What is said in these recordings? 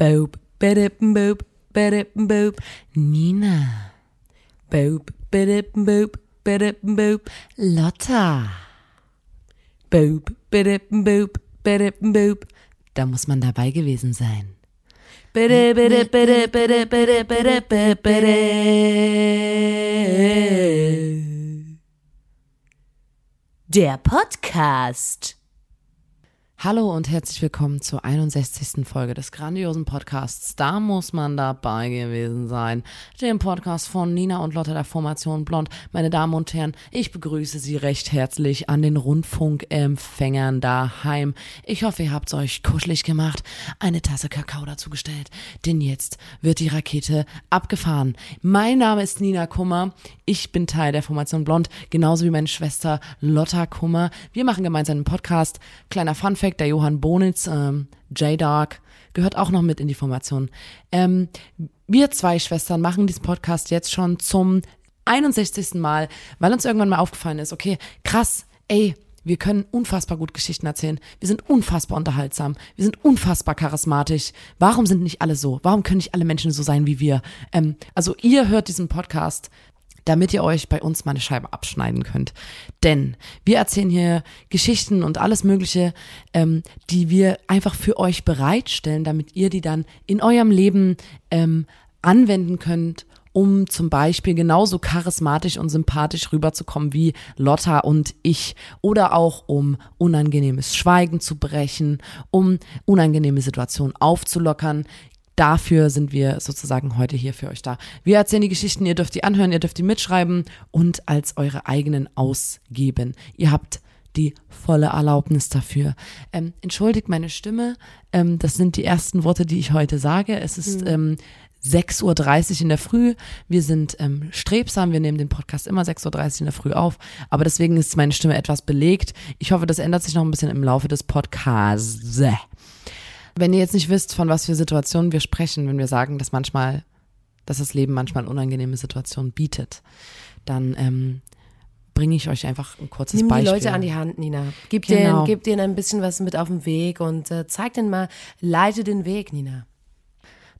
Boop, bidip, boop, bidip, boop. Nina. Boop, bidip, boop, bidip, boop. Lotta. Boop, bidip, boop, bidip, boop. Da muss man dabei gewesen sein. Bitte, bitte, bitte, bitte, bitte, bitte, bitte, bitte. Der Podcast. Hallo und herzlich willkommen zur 61. Folge des grandiosen Podcasts. Da muss man dabei gewesen sein. Dem Podcast von Nina und Lotte der Formation Blond. Meine Damen und Herren, ich begrüße Sie recht herzlich an den Rundfunkempfängern daheim. Ich hoffe, ihr habt es euch kuschelig gemacht, eine Tasse Kakao dazugestellt, denn jetzt wird die Rakete abgefahren. Mein Name ist Nina Kummer. Ich bin Teil der Formation Blond, genauso wie meine Schwester Lotta Kummer. Wir machen gemeinsam einen Podcast. Kleiner Funfact der Johann Bonitz, ähm, J-Dark, gehört auch noch mit in die Formation. Ähm, wir zwei Schwestern machen diesen Podcast jetzt schon zum 61. Mal, weil uns irgendwann mal aufgefallen ist, okay, krass, ey, wir können unfassbar gut Geschichten erzählen. Wir sind unfassbar unterhaltsam. Wir sind unfassbar charismatisch. Warum sind nicht alle so? Warum können nicht alle Menschen so sein wie wir? Ähm, also ihr hört diesen Podcast, damit ihr euch bei uns mal eine Scheibe abschneiden könnt. Denn wir erzählen hier Geschichten und alles Mögliche, ähm, die wir einfach für euch bereitstellen, damit ihr die dann in eurem Leben ähm, anwenden könnt um zum Beispiel genauso charismatisch und sympathisch rüberzukommen wie Lotta und ich oder auch um unangenehmes Schweigen zu brechen, um unangenehme Situationen aufzulockern. Dafür sind wir sozusagen heute hier für euch da. Wir erzählen die Geschichten, ihr dürft die anhören, ihr dürft die mitschreiben und als eure eigenen ausgeben. Ihr habt die volle Erlaubnis dafür. Ähm, entschuldigt meine Stimme, ähm, das sind die ersten Worte, die ich heute sage. Es ist ähm, 6.30 Uhr in der Früh. Wir sind ähm, strebsam, wir nehmen den Podcast immer 6.30 Uhr in der Früh auf, aber deswegen ist meine Stimme etwas belegt. Ich hoffe, das ändert sich noch ein bisschen im Laufe des Podcasts. Wenn ihr jetzt nicht wisst, von was für Situationen wir sprechen, wenn wir sagen, dass manchmal, dass das Leben manchmal unangenehme Situationen bietet, dann ähm, bringe ich euch einfach ein kurzes Nimm Beispiel. die Leute an die Hand, Nina. Gib, Genau. denen, gib denen ein bisschen was mit auf den Weg und äh, zeig denen mal, leite den Weg, Nina.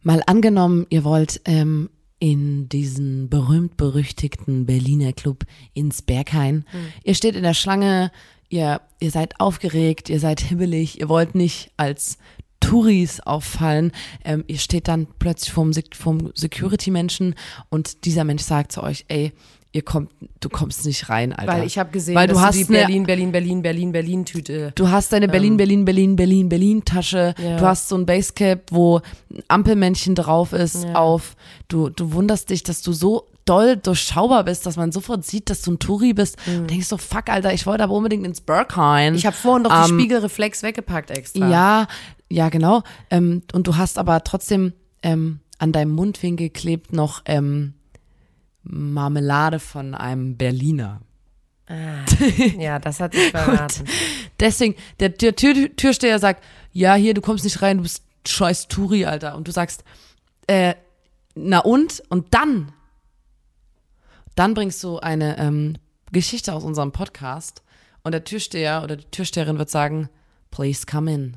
Mal angenommen, ihr wollt ähm, in diesen berühmt-berüchtigten Berliner Club ins Berghain. Ihr steht in der Schlange, ihr, ihr seid aufgeregt, ihr seid hibbelig, ihr wollt nicht als Touris auffallen. Ähm, ihr steht dann plötzlich vorm, Sec- vorm Security-Menschen und dieser Mensch sagt zu euch, ey, ihr kommt, du kommst nicht rein, Alter. Weil ich habe gesehen, Weil dass du hast die eine- Berlin, Berlin, Berlin, Berlin, Berlin Tüte. Du hast deine Berlin, Berlin, Berlin, Berlin, Berlin Tasche. Ja. Du hast so ein Basecap, wo ein Ampelmännchen drauf ist Ja. auf. Du, du wunderst dich, dass du so doll durchschaubar bist, dass man sofort sieht, dass du ein Touri bist. Und denkst so, fuck, Alter, ich wollte aber unbedingt ins Berghain. Mhm. Ich habe vorhin doch die Ähm, Spiegelreflex weggepackt extra. Ja, ja, genau. Ähm, und du hast aber trotzdem ähm, an deinem Mundwinkel klebt noch ähm, Marmelade von einem Berliner. Ah, ja, das hat sich verraten. Deswegen, der Tür, Tür, Türsteher sagt, ja, hier, du kommst nicht rein, du bist scheiß Turi, Alter. Und du sagst, äh, na und? Und dann, dann bringst du eine ähm, Geschichte aus unserem Podcast und der Türsteher oder die Türsteherin wird sagen, please come in.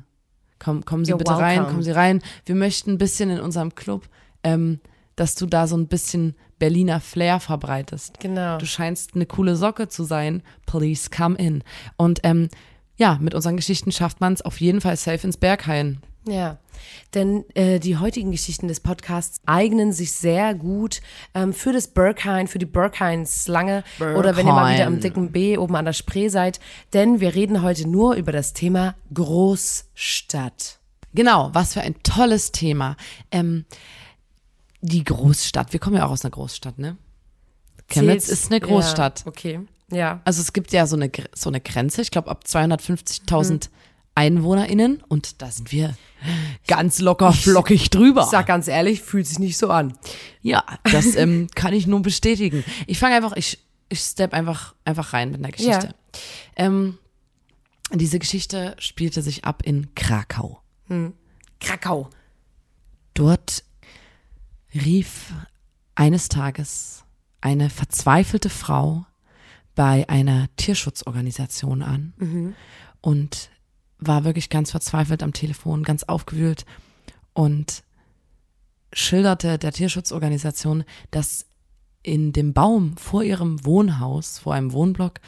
Komm, kommen Sie You're bitte rein, welcome. kommen Sie rein. Wir möchten ein bisschen in unserem Club, ähm, dass du da so ein bisschen Berliner Flair verbreitest. Genau. Du scheinst eine coole Socke zu sein. Please come in. Und ähm, ja, mit unseren Geschichten schafft man es auf jeden Fall safe ins Berghain. Ja, denn äh, die heutigen Geschichten des Podcasts eignen sich sehr gut ähm, für das Berghain, für die Berghain-Slange oder wenn ihr mal wieder am dicken B oben an der Spree seid. Denn wir reden heute nur über das Thema Großstadt. Genau, was für ein tolles Thema. Ähm, die Großstadt. Wir kommen ja auch aus einer Großstadt, ne? Chemnitz ist eine Großstadt. Ja, okay, ja. Also es gibt ja so eine, so eine Grenze, ich glaube ab 250.000 EinwohnerInnen und da sind wir ganz locker flockig drüber. Ich sag ganz ehrlich, fühlt sich nicht so an. Ja, das ähm, kann ich nur bestätigen. Ich fange einfach, ich, ich step einfach, einfach rein mit einer Geschichte. Ja. Ähm, diese Geschichte spielte sich ab in Krakau. Krakau. Dort rief eines Tages eine verzweifelte Frau bei einer Tierschutzorganisation an und war wirklich ganz verzweifelt am Telefon, ganz aufgewühlt und schilderte der Tierschutzorganisation, dass in dem Baum vor ihrem Wohnhaus, vor einem Wohnblock,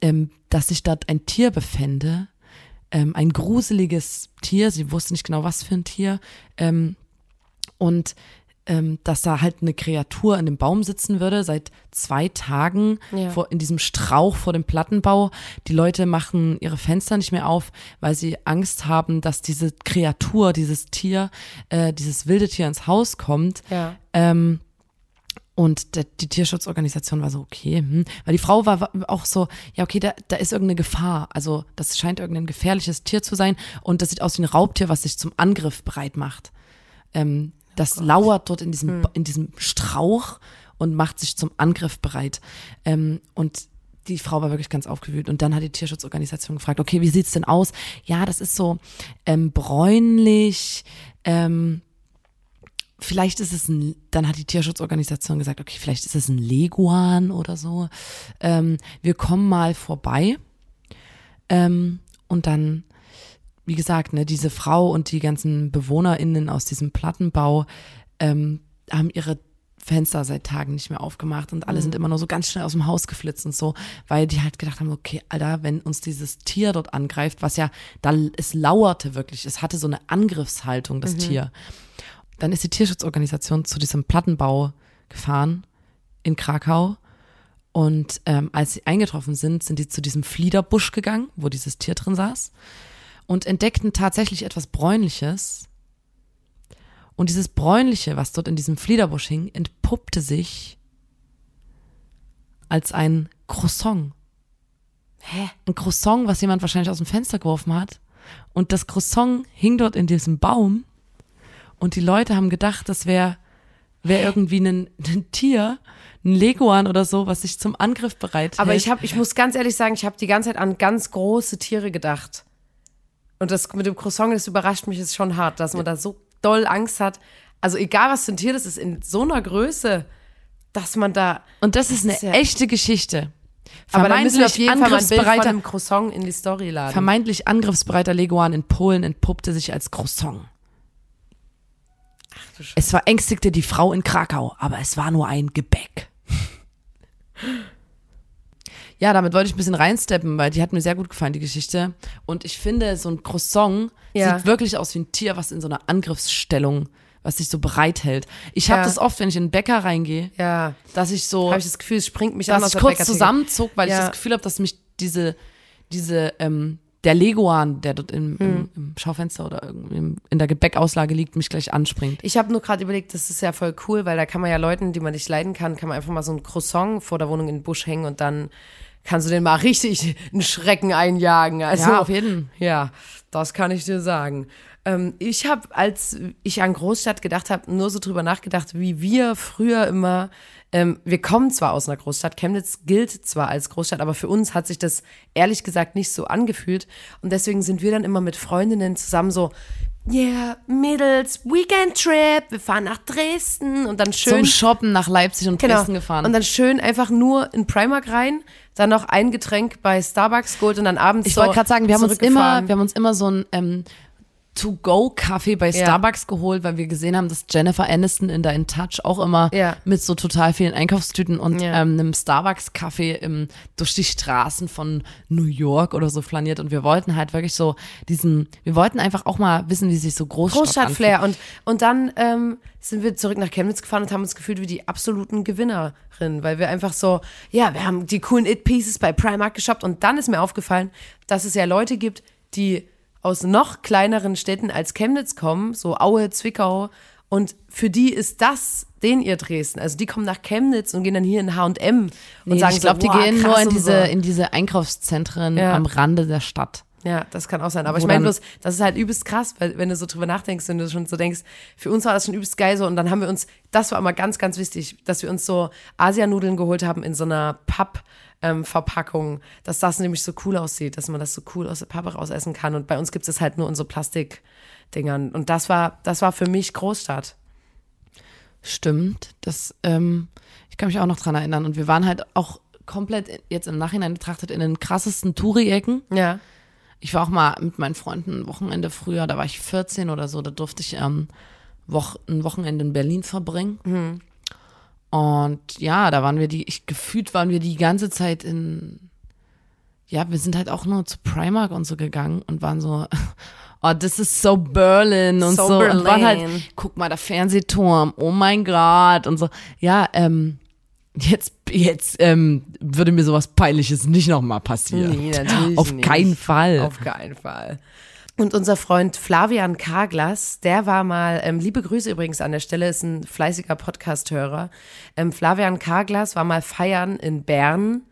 ähm, dass sich dort ein Tier befände, ähm, ein gruseliges Tier, sie wusste nicht genau, was für ein Tier, ähm, und ähm, dass da halt eine Kreatur in dem Baum sitzen würde seit zwei Tagen Ja. vor, in diesem Strauch vor dem Plattenbau. Die Leute machen ihre Fenster nicht mehr auf, weil sie Angst haben, dass diese Kreatur, dieses Tier, äh, dieses wilde Tier ins Haus kommt. Ja. Ähm, und der, die Tierschutzorganisation war so, okay, hm. weil die Frau war, war auch so, ja, okay, da, da ist irgendeine Gefahr. Also das scheint irgendein gefährliches Tier zu sein und das sieht aus wie ein Raubtier, was sich zum Angriff bereit macht. Ähm, das lauert dort in diesem, Ba- in diesem Strauch und macht sich zum Angriff bereit. Ähm, und die Frau war wirklich ganz aufgewühlt. Und dann hat die Tierschutzorganisation gefragt, okay, wie sieht's denn aus? Ja, das ist so ähm, bräunlich, ähm, vielleicht ist es ein, dann hat die Tierschutzorganisation gesagt, okay, vielleicht ist es ein Leguan oder so. Ähm, wir kommen mal vorbei. Ähm, und dann, wie gesagt, ne, diese Frau und die ganzen BewohnerInnen aus diesem Plattenbau ähm, haben ihre Fenster seit Tagen nicht mehr aufgemacht und alle sind immer nur so ganz schnell aus dem Haus geflitzt und so, weil die halt gedacht haben, okay, Alter, wenn uns dieses Tier dort angreift, was ja, da, es lauerte wirklich, es hatte so eine Angriffshaltung, das Tier. Dann ist die Tierschutzorganisation zu diesem Plattenbau gefahren in Krakau. Und ähm, als sie eingetroffen sind, sind die zu diesem Fliederbusch gegangen, wo dieses Tier drin saß, und entdeckten tatsächlich etwas Bräunliches. Und dieses Bräunliche, was dort in diesem Fliederbusch hing, entpuppte sich als ein Croissant. Hä? Ein Croissant, was jemand wahrscheinlich aus dem Fenster geworfen hat. Und das Croissant hing dort in diesem Baum. Und die Leute haben gedacht, das wäre wär irgendwie ein, ein Tier, ein Leguan oder so, was sich zum Angriff bereit Aber ich habe, ich muss ganz ehrlich sagen, ich habe die ganze Zeit an ganz große Tiere gedacht. Und das mit dem Croissant, das überrascht mich jetzt schon hart, dass man da so doll Angst hat. Also egal was für ein Tier das ist, in so einer Größe, dass man da. Und das ist eine ist ja- echte Geschichte. Aber da müssen wir auf jeden Fall mal ein Bild von angriffsbereiter, einem Croissant in die Story laden. vermeintlich angriffsbereiter Leguan in Polen entpuppte sich als Croissant. du Scheiße. Es verängstigte die Frau in Krakau, aber es war nur ein Gebäck. Ja, damit wollte ich ein bisschen reinsteppen, weil die hat mir sehr gut gefallen, die Geschichte. Und ich finde, so ein Croissant Ja. sieht wirklich aus wie ein Tier, was in so einer Angriffsstellung, was sich so bereithält. Ich habe Ja. das oft, wenn ich in den Bäcker reingehe, ja, dass ich so, habe ich das Gefühl, es springt mich an dass ich kurz zusammenzuck, weil ich Ja. das Gefühl habe, dass mich diese, diese, ähm, der Leguan, der dort im, Hm. im, Schaufenster oder irgendwie im- in der Gebäckauslage liegt, mich gleich anspringt. Ich habe nur gerade überlegt, das ist ja voll cool, weil da kann man ja Leuten, die man nicht leiden kann, kann man einfach mal so ein Croissant vor der Wohnung in den Busch hängen und dann kannst du den mal richtig einen Schrecken einjagen. Also, Ja, auf jeden. Ja, das kann ich dir sagen. Ähm, ich habe, als ich an Großstadt gedacht habe, nur so drüber nachgedacht, wie wir früher immer, ähm, wir kommen zwar aus einer Großstadt, Chemnitz gilt zwar als Großstadt, aber für uns hat sich das ehrlich gesagt nicht so angefühlt. Und deswegen sind wir dann immer mit Freundinnen zusammen so, yeah, Mädels, Weekend Trip, wir fahren nach Dresden und dann schön Zum Shoppen nach Leipzig und Genau. Dresden gefahren. Und dann schön einfach nur in Primark rein, dann noch ein Getränk bei Starbucks geholt und dann abends ich so wollte gerade sagen, wir haben uns immer, wir haben uns immer so ein ähm, To-Go-Kaffee bei Ja. Starbucks geholt, weil wir gesehen haben, dass Jennifer Aniston in der In Touch auch immer Ja. mit so total vielen Einkaufstüten und Ja. ähm, einem Starbucks-Kaffee im, durch die Straßen von New York oder so flaniert und wir wollten halt wirklich so diesen, wir wollten einfach auch mal wissen, wie sich so Großstadt Großstadtflair. Und, und dann ähm, sind wir zurück nach Chemnitz gefahren und haben uns gefühlt wie die absoluten Gewinnerinnen, weil wir einfach so, ja, wir haben die coolen It-Pieces bei Primark geshoppt und dann ist mir aufgefallen, dass es ja Leute gibt, die aus noch kleineren Städten als Chemnitz kommen, so Aue, Zwickau und für die ist das den ihr Dresden. Also die kommen nach Chemnitz und gehen dann hier in H&M und Nee, sagen ich glaube, so, die gehen nur in und diese, so. in diese Einkaufszentren Ja. am Rande der Stadt. Ja, das kann auch sein. Aber Wo ich meine bloß, das ist halt übelst krass, weil wenn du so drüber nachdenkst, wenn du schon so denkst, für uns war das schon übelst geil so und dann haben wir uns, das war immer ganz, ganz wichtig, dass wir uns so Asianudeln geholt haben in so einer Papp. Ähm, Verpackung, dass das nämlich so cool aussieht, dass man das so cool aus der Pappe raus essen kann. Und bei uns gibt es halt nur so Plastikdingern. Und das war, das war für mich Großstadt. Stimmt. Das, ähm, ich kann mich auch noch dran erinnern. Und wir waren halt auch komplett jetzt im Nachhinein betrachtet in den krassesten Touri-Ecken. Ja. Ich war auch mal mit meinen Freunden ein Wochenende früher, da war ich 14 oder so, da durfte ich ähm, Woch ein Wochenende in Berlin verbringen. Mhm. Und ja, da waren wir die, ich gefühlt waren wir die ganze Zeit in, ja, wir sind halt auch nur zu Primark und so gegangen und waren so, oh, das ist so Berlin und So so. Und waren halt, Berlin. guck mal, der Fernsehturm, oh mein Gott und so. Ja, ähm, jetzt, jetzt ähm, würde mir sowas Peinliches nicht nochmal passieren. Nee, natürlich Auf nicht. keinen Fall. Auf keinen Fall. Und unser Freund Flavian Karglas, der war mal, ähm, liebe Grüße übrigens an der Stelle, ist ein fleißiger Podcast-Hörer. Ähm, Flavian Karglas war mal feiern in Bern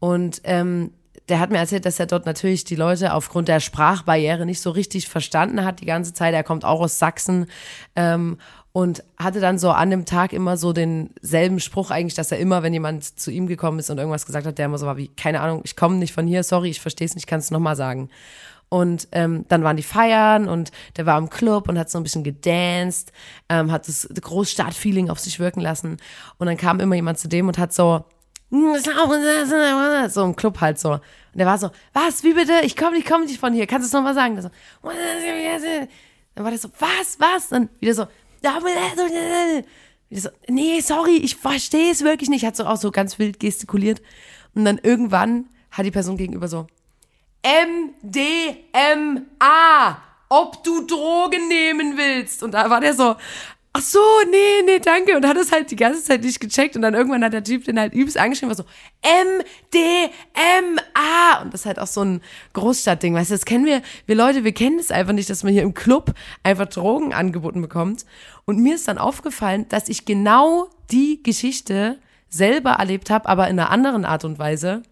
und ähm, der hat mir erzählt, dass er dort natürlich die Leute aufgrund der Sprachbarriere nicht so richtig verstanden hat die ganze Zeit. Er kommt auch aus Sachsen ähm, und hatte dann so an dem Tag immer so denselben Spruch eigentlich, dass er immer, wenn jemand zu ihm gekommen ist und irgendwas gesagt hat, der immer so war wie, keine Ahnung, ich komme nicht von hier, sorry, ich verstehe es nicht, kannst du nochmal sagen. Und ähm, dann waren die Feiern und der war im Club und hat so ein bisschen gedanced, ähm, hat das Großstadtfeeling auf sich wirken lassen. Und dann kam immer jemand zu dem und hat so, so im Club halt so. Und der war so, was, wie bitte? Ich komme ich komm nicht von hier. Kannst du es nochmal sagen? Dann war der so, was, was? Dann wieder so, so, nee, sorry, ich verstehe es wirklich nicht. Hat so auch so ganz wild gestikuliert. Und dann irgendwann hat die Person gegenüber so, MDMA, ob du Drogen nehmen willst. Und da war der so, ach so, nee, nee, danke. Und hat es halt die ganze Zeit nicht gecheckt. Und dann irgendwann hat der Typ den halt übelst angeschrieben, war so, MDMA. Und das ist halt auch so ein Großstadtding, weißt du, das kennen wir, wir Leute, wir kennen das einfach nicht, dass man hier im Club einfach Drogen angeboten bekommt. Und mir ist dann aufgefallen, dass ich genau die Geschichte selber erlebt habe, aber in einer anderen Art und Weise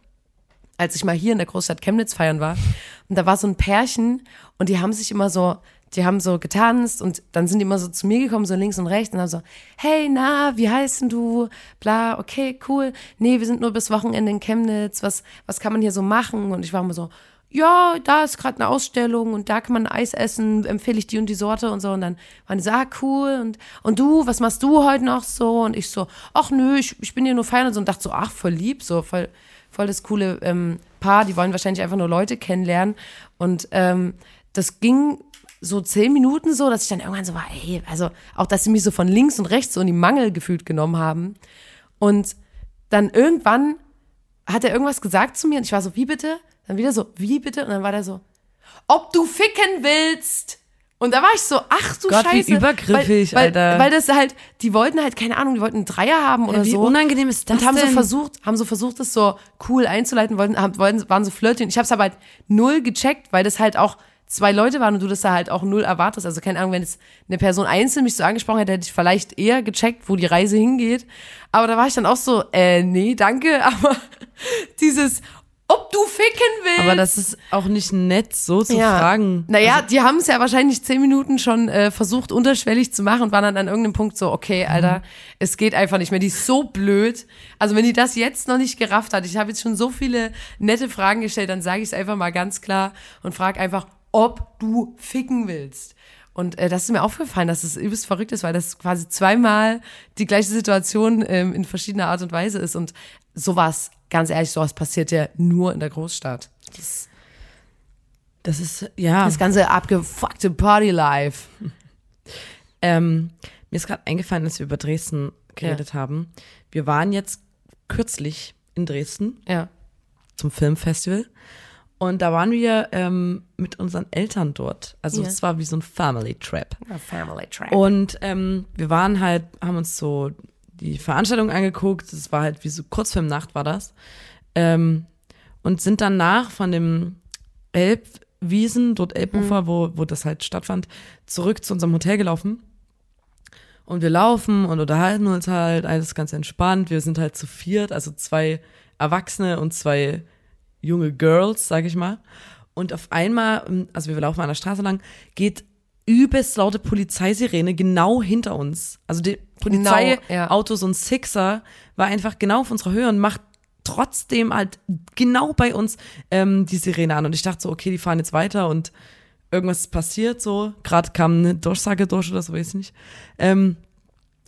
als ich mal hier in der Großstadt Chemnitz feiern war. Und da war so ein Pärchen und die haben sich immer so, die haben so getanzt und dann sind die immer so zu mir gekommen, so links und rechts und haben so, hey, na, wie heißt denn du? Bla, okay, cool. Nee, wir sind nur bis Wochenende in Chemnitz. Was, was kann man hier so machen? Und ich war immer so, ja, da ist gerade eine Ausstellung und da kann man Eis essen, empfehle ich die und die Sorte und so. Und dann waren die so, ah, cool. Und, und du, was machst du heute noch so? Und ich so, ach nö, ich, ich bin hier nur feiern und so und dachte so, ach, voll lieb, so voll, voll das coole ähm, Paar. Die wollen wahrscheinlich einfach nur Leute kennenlernen. Und ähm, das ging so zehn Minuten so, dass ich dann irgendwann so war, ey, also auch, dass sie mich so von links und rechts so in die Mangel gefühlt genommen haben. Und dann irgendwann hat er irgendwas gesagt zu mir und ich war so, wie bitte? Dann wieder so, wie bitte? Und dann war der so, ob du ficken willst. Und da war ich so, ach du Gott, wie Scheiße. übergriffig, weil, Alter. Weil, weil das halt, die wollten halt, keine Ahnung, die wollten einen Dreier haben oder wie so. unangenehm ist das Und haben so denn? versucht, haben so versucht, das so cool einzuleiten, wollten, haben, wollten, waren so flirty. Und ich hab's aber halt null gecheckt, weil das halt auch zwei Leute waren und du das da halt auch null erwartest. Also keine Ahnung, wenn jetzt eine Person einzeln mich so angesprochen hätte, hätte ich vielleicht eher gecheckt, wo die Reise hingeht. Aber da war ich dann auch so, äh, nee, danke, aber dieses, ob du ficken willst. Aber das ist auch nicht nett, so zu fragen. Naja, die haben es ja wahrscheinlich zehn Minuten schon äh, versucht, unterschwellig zu machen und waren dann an irgendeinem Punkt so, okay, Alter, Mhm. es geht einfach nicht mehr. Die ist so blöd. Also wenn die das jetzt noch nicht gerafft hat, ich habe jetzt schon so viele nette Fragen gestellt, dann sage ich es einfach mal ganz klar und frage einfach, ob du ficken willst. Und äh, das ist mir aufgefallen, dass es übelst verrückt ist, weil das quasi zweimal die gleiche Situation ähm, in verschiedener Art und Weise ist. Und sowas, ganz ehrlich, sowas passiert ja nur in der Großstadt. Das, Das ist, ja. das ganze abgefuckte Party-Life. Ähm, mir ist gerade eingefallen, dass wir über Dresden geredet haben. Wir waren jetzt kürzlich in Dresden Ja. zum Filmfestival. Und da waren wir ähm, mit unseren Eltern dort. Also es war wie so ein Family Trap. A family trap. Und ähm, wir waren halt, haben uns so die Veranstaltung angeguckt. Das war halt wie so Kurzfilmnacht war das. Ähm, und sind danach von dem Elbwiesen, dort Elbufer, wo, wo das halt stattfand, zurück zu unserem Hotel gelaufen. Und wir laufen und unterhalten uns halt, alles ganz entspannt. Wir sind halt zu viert, also zwei Erwachsene und zwei junge Girls, sag ich mal. Und auf einmal, also wir laufen an der Straße lang, geht übelst laute Polizeisirene genau hinter uns. Also die Genau, Polizeiauto, ja. so ein Sixer, war einfach genau auf unserer Höhe und macht trotzdem halt genau bei uns ähm, die Sirene an. Und ich dachte so, okay, die fahren jetzt weiter und irgendwas ist passiert so. Gerade kam eine Durchsage durch oder so, weiß ich nicht. Ähm,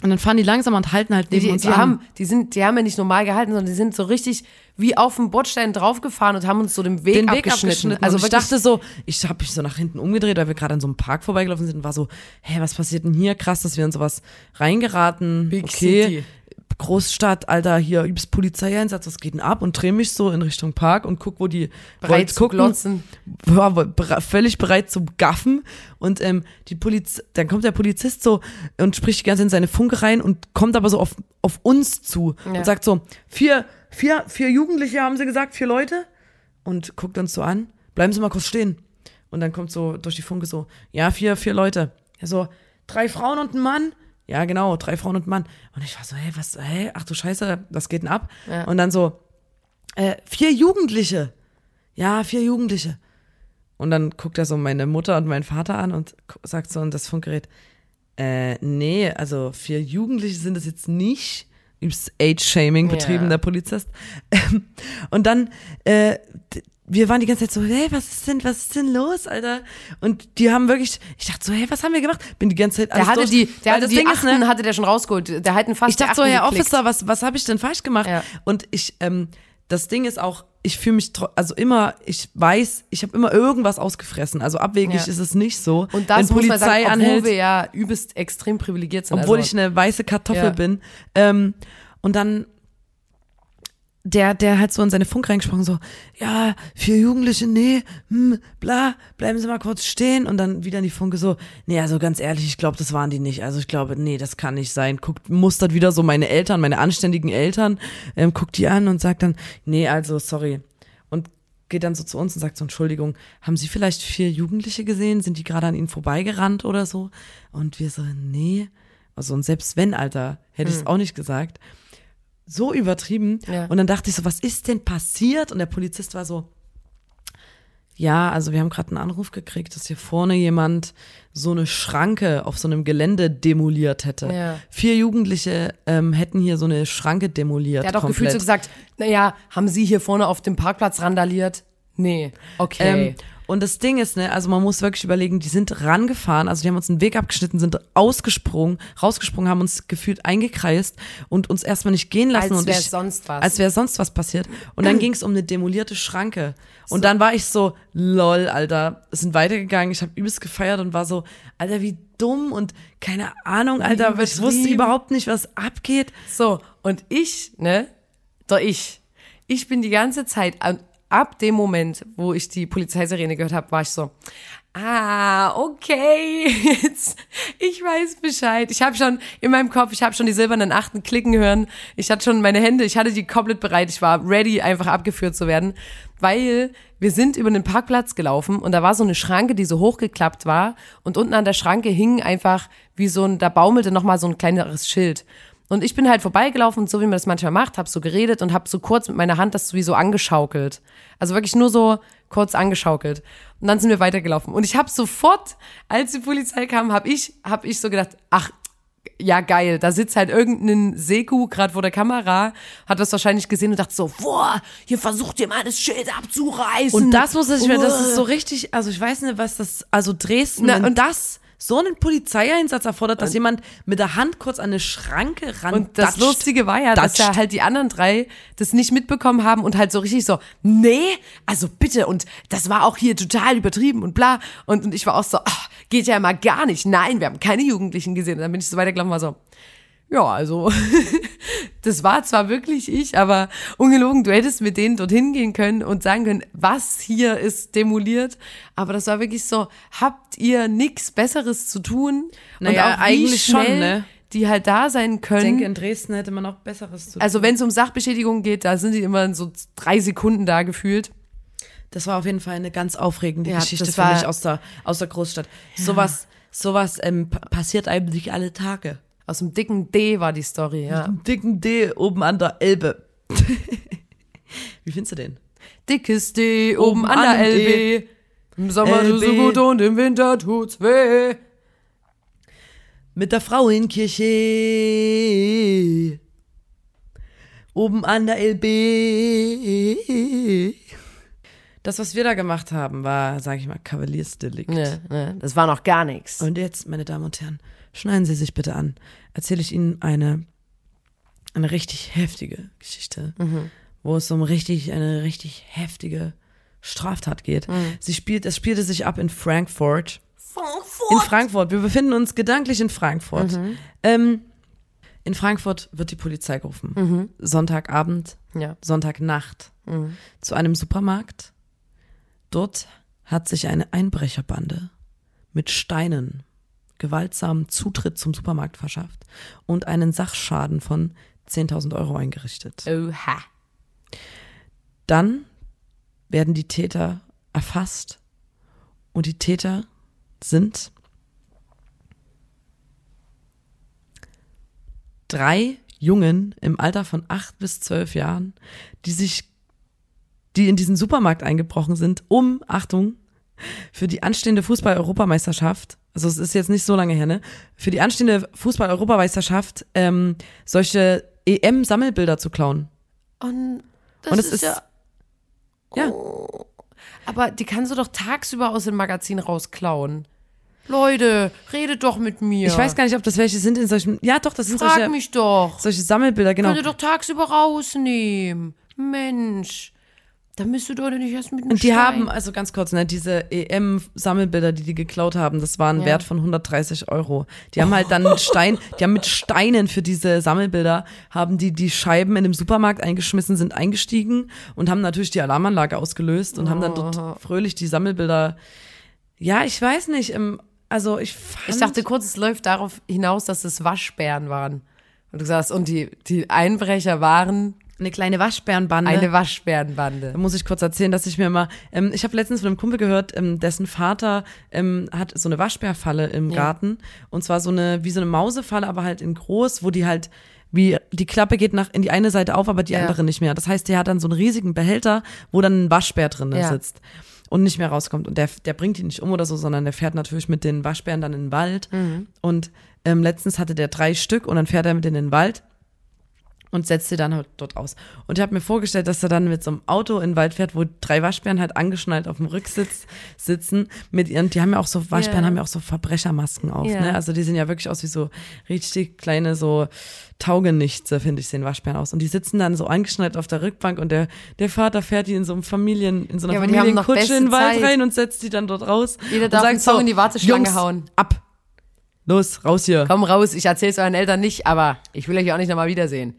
Und dann fahren die langsam und halten halt neben Die, uns die, an. haben, die, sind, die haben ja nicht normal gehalten, sondern die sind so richtig wie auf dem Bordstein draufgefahren und haben uns so den Weg, den Weg abgeschnitten. abgeschnitten. Also ich dachte so, ich habe mich so nach hinten umgedreht, weil wir gerade an so einem Park vorbeigelaufen sind und war so, hä, was passiert denn hier? Krass, dass wir in sowas reingeraten. Big okay. City. Großstadt, Alter, hier übelst Polizeieinsatz, was geht denn ab? Und dreh mich so in Richtung Park und guck, wo die Bereit zu glotzen. war völlig bereit zum Gaffen und ähm, die Poliz dann kommt der Polizist so und spricht die ganze Zeit in seine Funke rein und kommt aber so auf, auf uns zu Ja. und sagt so, vier, vier, vier Jugendliche haben sie gesagt, vier Leute und guckt uns so an, bleiben Sie mal kurz stehen. Und dann kommt so durch die Funke so, ja, vier, vier Leute. Ja, so, drei Frauen und ein Mann. Ja, genau, drei Frauen und Mann. Und ich war so, hä, was, hä, ach du Scheiße, was geht denn ab? Ja. Und dann so, äh, vier Jugendliche. Ja, vier Jugendliche. Und dann guckt er so meine Mutter und meinen Vater an und sagt so in das Funkgerät, äh, nee, also vier Jugendliche sind es jetzt nicht. Übst Age-Shaming Ja. betrieben, der Polizist. Und dann, äh, wir waren die ganze Zeit so, hey, was ist denn, was ist denn los, Alter? Und die haben wirklich, ich dachte so, hey, was haben wir gemacht? Bin die ganze Zeit Der alles hatte durch, die, der hatte das die Ding ist, Achten, ne, hatte der schon rausgeholt. Der hatten fast ich dachte so, Herr geklickt. Officer, was, was habe ich denn falsch gemacht? Ja. Und ich, ähm, das Ding ist auch, ich fühle mich, also immer, ich weiß, ich habe immer irgendwas ausgefressen. Also abwegig Ja. ist es nicht so. Und das Wenn muss man sagen, obwohl anhält, wir ja übelst extrem privilegiert sind. obwohl also, ich eine weiße Kartoffel Ja. bin. Ähm, und dann der, der hat so in seine Funk reingesprochen, so, ja, vier Jugendliche, nee, hm, bla, bleiben Sie mal kurz stehen. Und dann wieder in die Funke so, nee, also ganz ehrlich, ich glaube, das waren die nicht. Also ich glaube, nee, das kann nicht sein. Guckt, mustert wieder so meine Eltern, meine anständigen Eltern, ähm, guckt die an und sagt dann, nee, also, sorry. Und geht dann so zu uns und sagt so, Entschuldigung, haben Sie vielleicht vier Jugendliche gesehen? Sind die gerade an Ihnen vorbeigerannt oder so? Und wir so, nee. Also, und selbst wenn, Alter, hätte ich es auch nicht gesagt so übertrieben. Ja. Und dann dachte ich so, was ist denn passiert? Und der Polizist war so, ja, also wir haben gerade einen Anruf gekriegt, dass hier vorne jemand so eine Schranke auf so einem Gelände demoliert hätte. Ja. Vier Jugendliche ähm, hätten hier so eine Schranke demoliert. der hat doch komplett. gefühlt so gesagt, naja, haben Sie hier vorne auf dem Parkplatz randaliert? Nee. Okay. Ähm, und das Ding ist, ne, also man muss wirklich überlegen, die sind rangefahren, also die haben uns einen Weg abgeschnitten, sind ausgesprungen, rausgesprungen, haben uns gefühlt eingekreist und uns erstmal nicht gehen lassen. Als und wär ich, sonst was. Als wäre sonst was passiert. Und dann ging es um eine demolierte Schranke. Und dann war ich so, lol, Alter, es sind weitergegangen, ich habe übelst gefeiert und war so, Alter, wie dumm und keine Ahnung, Alter, ich wusste überhaupt nicht, was abgeht. So, und ich, ne, doch ich, ich bin die ganze Zeit, an- ab dem Moment, wo ich die Polizeisirene gehört habe, war ich so, ah, okay, jetzt, ich weiß Bescheid. Ich habe schon in meinem Kopf, ich habe schon die silbernen Achten klicken hören. Ich hatte schon meine Hände, ich hatte die komplett bereit. Ich war ready, einfach abgeführt zu werden, weil wir sind über den Parkplatz gelaufen und da war so eine Schranke, die so hochgeklappt war und unten an der Schranke hing einfach wie so ein, da baumelte nochmal so ein kleineres Schild. Und ich bin halt vorbeigelaufen und so wie man das manchmal macht, hab so geredet und hab so kurz mit meiner Hand das sowieso angeschaukelt. Also wirklich nur so kurz angeschaukelt. Und dann sind wir weitergelaufen. Und ich hab sofort, als die Polizei kam, hab ich, hab ich so gedacht, ach, ja geil, da sitzt halt irgendein Seku gerade vor der Kamera, hat das wahrscheinlich gesehen und dachte so, boah, hier versucht ihr mal das Schild abzureißen. Und das muss ich mir, das ist so richtig, also ich weiß nicht, was das, also Dresden, Na, und- das so einen Polizeieinsatz erfordert, dass jemand mit der Hand kurz an eine Schranke ran Und das datscht. Lustige war ja, dass Datscht. ja halt die anderen drei das nicht mitbekommen haben und halt so richtig so, nee, also bitte und das war auch hier total übertrieben und bla. Und, und ich war auch so, ach, geht ja mal gar nicht. Nein, wir haben keine Jugendlichen gesehen. Und dann bin ich so weitergelaufen und war so, ja, also, das war zwar wirklich ich, aber ungelogen, du hättest mit denen dorthin gehen können und sagen können, was hier ist demoliert. Aber das war wirklich so, habt ihr nichts Besseres zu tun? Naja, und auch eigentlich schon, ne? Die halt da sein Ich können. denke, in Dresden hätte man auch Besseres zu tun. Also wenn es um Sachbeschädigung geht, da sind die immer in so drei Sekunden da gefühlt. Das war auf jeden Fall eine ganz aufregende Ja, Geschichte das für war- mich aus der, aus der Großstadt. Sowas, sowas ähm, pa- passiert eigentlich alle Tage. Aus dem dicken D war die Story, ja. Am dicken D oben an der Elbe. Wie findest du den? Dickes D oben Oben an der an LB. Im Sommer LB. so gut und im Winter tut's weh. Mit der Frauenkirche. Oben an der LB. das, was wir da gemacht haben, war, sage ich mal, Kavaliersdelikt. Ne, ne, das war noch gar nichts. Und jetzt, meine Damen und Herren, schneiden Sie sich bitte an. Erzähle ich Ihnen eine, eine richtig heftige Geschichte, wo es um richtig, eine richtig heftige Straftat geht. Sie spielt, es spielte sich ab in Frankfurt. In Frankfurt. Wir befinden uns gedanklich in Frankfurt. Ähm, in Frankfurt wird die Polizei gerufen. Sonntagabend, Ja. Sonntagnacht zu einem Supermarkt. Dort hat sich eine Einbrecherbande mit Steinen gewaltsam Zutritt zum Supermarkt verschafft und einen Sachschaden von 10.000 Euro eingerichtet. Oha. Dann werden die Täter erfasst und die Täter sind drei Jungen im Alter von acht bis zwölf Jahren, die sich, die in diesen Supermarkt eingebrochen sind, um, Achtung, für die anstehende Fußball-Europameisterschaft, also es ist jetzt nicht so lange her, ne, für die anstehende Fußball-Europameisterschaft ähm, solche EM-Sammelbilder zu klauen. Und das Und es ist, ist- ja. Ja. Aber die kannst du doch tagsüber aus dem Magazin rausklauen. Leute, redet doch mit mir. Ich weiß gar nicht, ob das welche sind in solchen, ja doch, das sind Frag solche, mich doch. solche Sammelbilder, genau. Könnt ihr doch tagsüber rausnehmen. Mensch. Da müsst ihr doch nicht erst mit dem Und die Stein. haben, also ganz kurz, ne, diese EM-Sammelbilder, die die geklaut haben, das waren Ja. Wert von 130 Euro. Die haben halt dann mit Stein, die haben mit Steinen für diese Sammelbilder, haben die die Scheiben in dem Supermarkt eingeschmissen, sind eingestiegen und haben natürlich die Alarmanlage ausgelöst und haben dann dort fröhlich die Sammelbilder, ja, ich weiß nicht, ähm, also ich fand, Ich dachte kurz, es läuft darauf hinaus, dass es Waschbären waren. Und du sagst, und die, die Einbrecher waren eine kleine Waschbärenbande. eine Waschbärenbande. Da muss ich kurz erzählen, dass ich mir mal, ähm, ich habe letztens von einem Kumpel gehört, ähm, dessen Vater ähm, hat so eine Waschbärfalle im Garten und zwar so eine wie so eine Mausefalle, aber halt in groß, wo die halt wie die Klappe geht nach in die eine Seite auf, aber die Ja. andere nicht mehr. Das heißt, der hat dann so einen riesigen Behälter, wo dann ein Waschbär drin Ja. sitzt und nicht mehr rauskommt und der der bringt ihn nicht um oder so, sondern der fährt natürlich mit den Waschbären dann in den Wald Mhm. und ähm, letztens hatte der drei Stück und dann fährt er mit in den Wald und setzt sie dann halt dort aus. Und ich habe mir vorgestellt, dass er dann mit so einem Auto in den Wald fährt, wo drei Waschbären halt angeschnallt auf dem Rücksitz sitzen mit ihren, die haben ja auch so, Waschbären Ja. haben ja auch so Verbrechermasken auf, Ja. ne? Also die sehen ja wirklich aus wie so richtig kleine so Taugenichtse, finde ich, sehen Waschbären aus. Und die sitzen dann so angeschnallt auf der Rückbank und der, der Vater fährt die in so einem Familien, in so einer Ja, Familienkutsche in den Wald Zeit. rein und setzt die dann dort raus. Jeder darf sagt einen Song in die Warteschlange Jungs, hauen. Ab. Los, raus hier. Komm raus, ich erzähl's euren Eltern nicht, aber ich will euch auch nicht nochmal wiedersehen.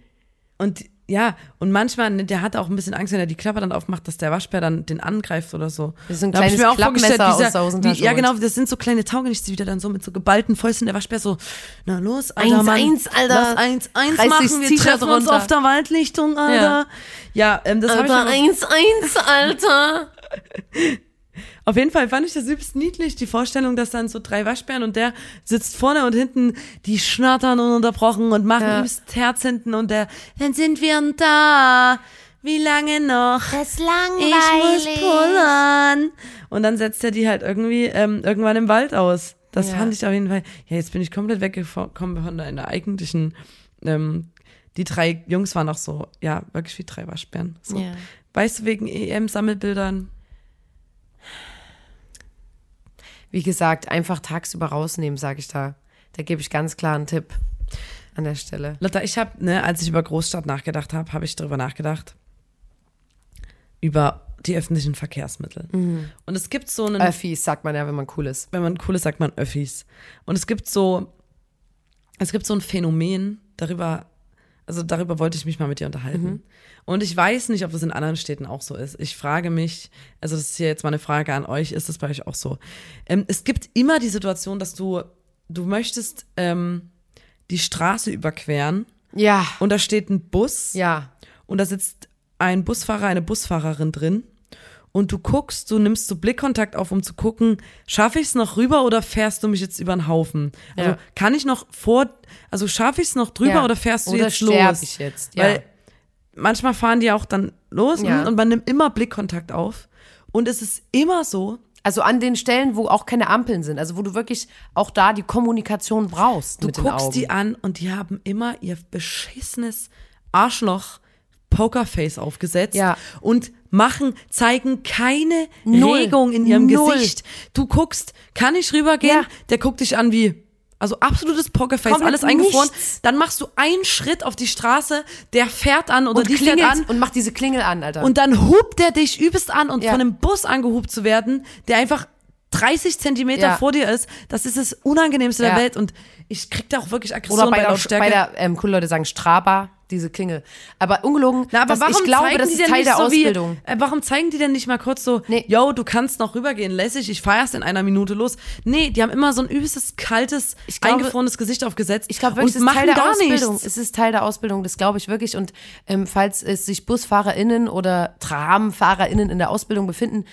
Und ja, und manchmal, ne, der hat auch ein bisschen Angst, wenn er die Klappe dann aufmacht, dass der Waschbär dann den angreift oder so. Das ist so ein Da kleines mir auch vorgestellt, dieser- wie, Ja, genau, das sind so kleine Taugenichtse, wie der dann so mit so geballten Fäusten der Waschbär so, na los, Alter, Eins, Mann, eins, Alter. lass eins, eins machen, wir treffen uns runter. auf der Waldlichtung, Alter. Ja, ähm, das habe ich Alter, eins, eins, Alter. Auf jeden Fall fand ich das übelst niedlich, die Vorstellung, dass dann so drei Waschbären und der sitzt vorne und hinten, die schnattern ununterbrochen und machen Ja. übelst Herz hinten und der, dann sind wir da, wie lange noch? Das ist Ich muss langweilig. pullern. Und dann setzt er die halt irgendwie ähm, irgendwann im Wald aus. Das Ja. fand ich auf jeden Fall. Ja, jetzt bin ich komplett weggekommen von einer eigentlichen. Ähm, die drei Jungs waren auch so, ja, wirklich wie drei Waschbären. So. Ja. Weißt du, wegen EM-Sammelbildern. Wie gesagt, einfach tagsüber rausnehmen, sage ich da. Da gebe ich ganz klar einen Tipp an der Stelle. Lotta, ich habe, ne, als ich über Großstadt nachgedacht habe, habe ich darüber nachgedacht. Über die öffentlichen Verkehrsmittel. Und es gibt so einen Öffis, sagt man ja, wenn man cool ist. wenn man cool ist, sagt man Öffis. Und es gibt so, es gibt so ein Phänomen, darüber, also darüber wollte ich mich mal mit dir unterhalten. Und ich weiß nicht, ob das in anderen Städten auch so ist. Ich frage mich, also das ist hier jetzt mal eine Frage an euch, ist das bei euch auch so? Ähm, es gibt immer die Situation, dass du, du möchtest ähm, die Straße überqueren Ja, und da steht ein Bus ja. und da sitzt ein Busfahrer, eine Busfahrerin drin und du guckst, du nimmst so Blickkontakt auf, um zu gucken, schaffe ich es noch rüber oder fährst du mich jetzt über den Haufen? Also Ja. kann ich noch vor, also schaffe ich es noch drüber ja. oder fährst du oder jetzt sterb los? ich jetzt, ja. Weil manchmal fahren die auch dann los Ja. und man nimmt immer Blickkontakt auf und es ist immer so, also an den Stellen, wo auch keine Ampeln sind, also wo du wirklich auch da die Kommunikation brauchst du guckst die an und die haben immer ihr beschissenes Arschloch Pokerface aufgesetzt Ja. und machen, zeigen keine Null. Regung in ihrem Null. Gesicht. Du guckst, kann ich rübergehen? Ja. Der guckt dich an wie, also absolutes Pokerface, Komplett alles eingefroren. nichts. Dann machst du einen Schritt auf die Straße, der fährt an oder Und die fährt an. und macht diese Klingel an, Alter. Und dann hupt der dich übelst an und Ja. von einem Bus angehupt zu werden, der einfach 30 Zentimeter Ja. vor dir ist, das ist das Unangenehmste Ja. der Welt. Und ich krieg da auch wirklich Aggression Oder bei, bei der, Lautstärke. bei der, ähm, coole Leute sagen Straba, diese Klingel. Aber ungelogen, Na, aber das, warum ich glaube, zeigen das die ist denn Teil nicht der so Ausbildung. Wie, äh, warum zeigen die denn nicht mal kurz so, Nee. yo, du kannst noch rübergehen, lässig, ich fahr erst in einer Minute los. Nee, die haben immer so ein übelstes, kaltes, glaube- eingefrorenes Gesicht aufgesetzt Ich glaube wirklich, es ist Teil der gar Ausbildung. nichts. Es ist Teil der Ausbildung, das glaube ich wirklich. Und ähm, falls es sich BusfahrerInnen oder TramfahrerInnen in der Ausbildung befinden,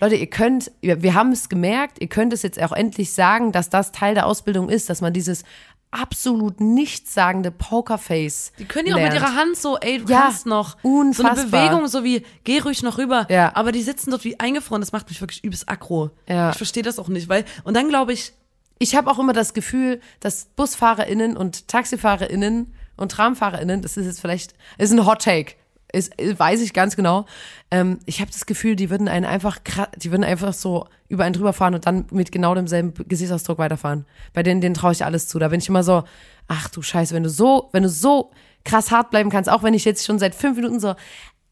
Leute, ihr könnt, wir haben es gemerkt, ihr könnt es jetzt auch endlich sagen, dass das Teil der Ausbildung ist, dass man dieses absolut nichtssagende Pokerface Die können ja auch mit ihrer Hand so, ey, du Ja, kannst noch. So unfassbar. eine Bewegung, so wie, geh ruhig noch rüber. Ja. Aber die sitzen dort wie eingefroren, das macht mich wirklich übelst aggro. Ja. Ich verstehe das auch nicht, weil, und dann glaube ich, Ich habe auch immer das Gefühl, dass BusfahrerInnen und TaxifahrerInnen und TramfahrerInnen, das ist jetzt vielleicht, ist ein Hot Take, ist, ist- weiß ich ganz genau. Ähm, ich habe das Gefühl, die würden einen einfach, die würden einfach so über einen drüber fahren und dann mit genau demselben Gesichtsausdruck weiterfahren. Bei denen, denen traue ich alles zu. Da bin ich immer so, ach du Scheiße, wenn du so, wenn du so krass hart bleiben kannst, auch wenn ich jetzt schon seit fünf Minuten so,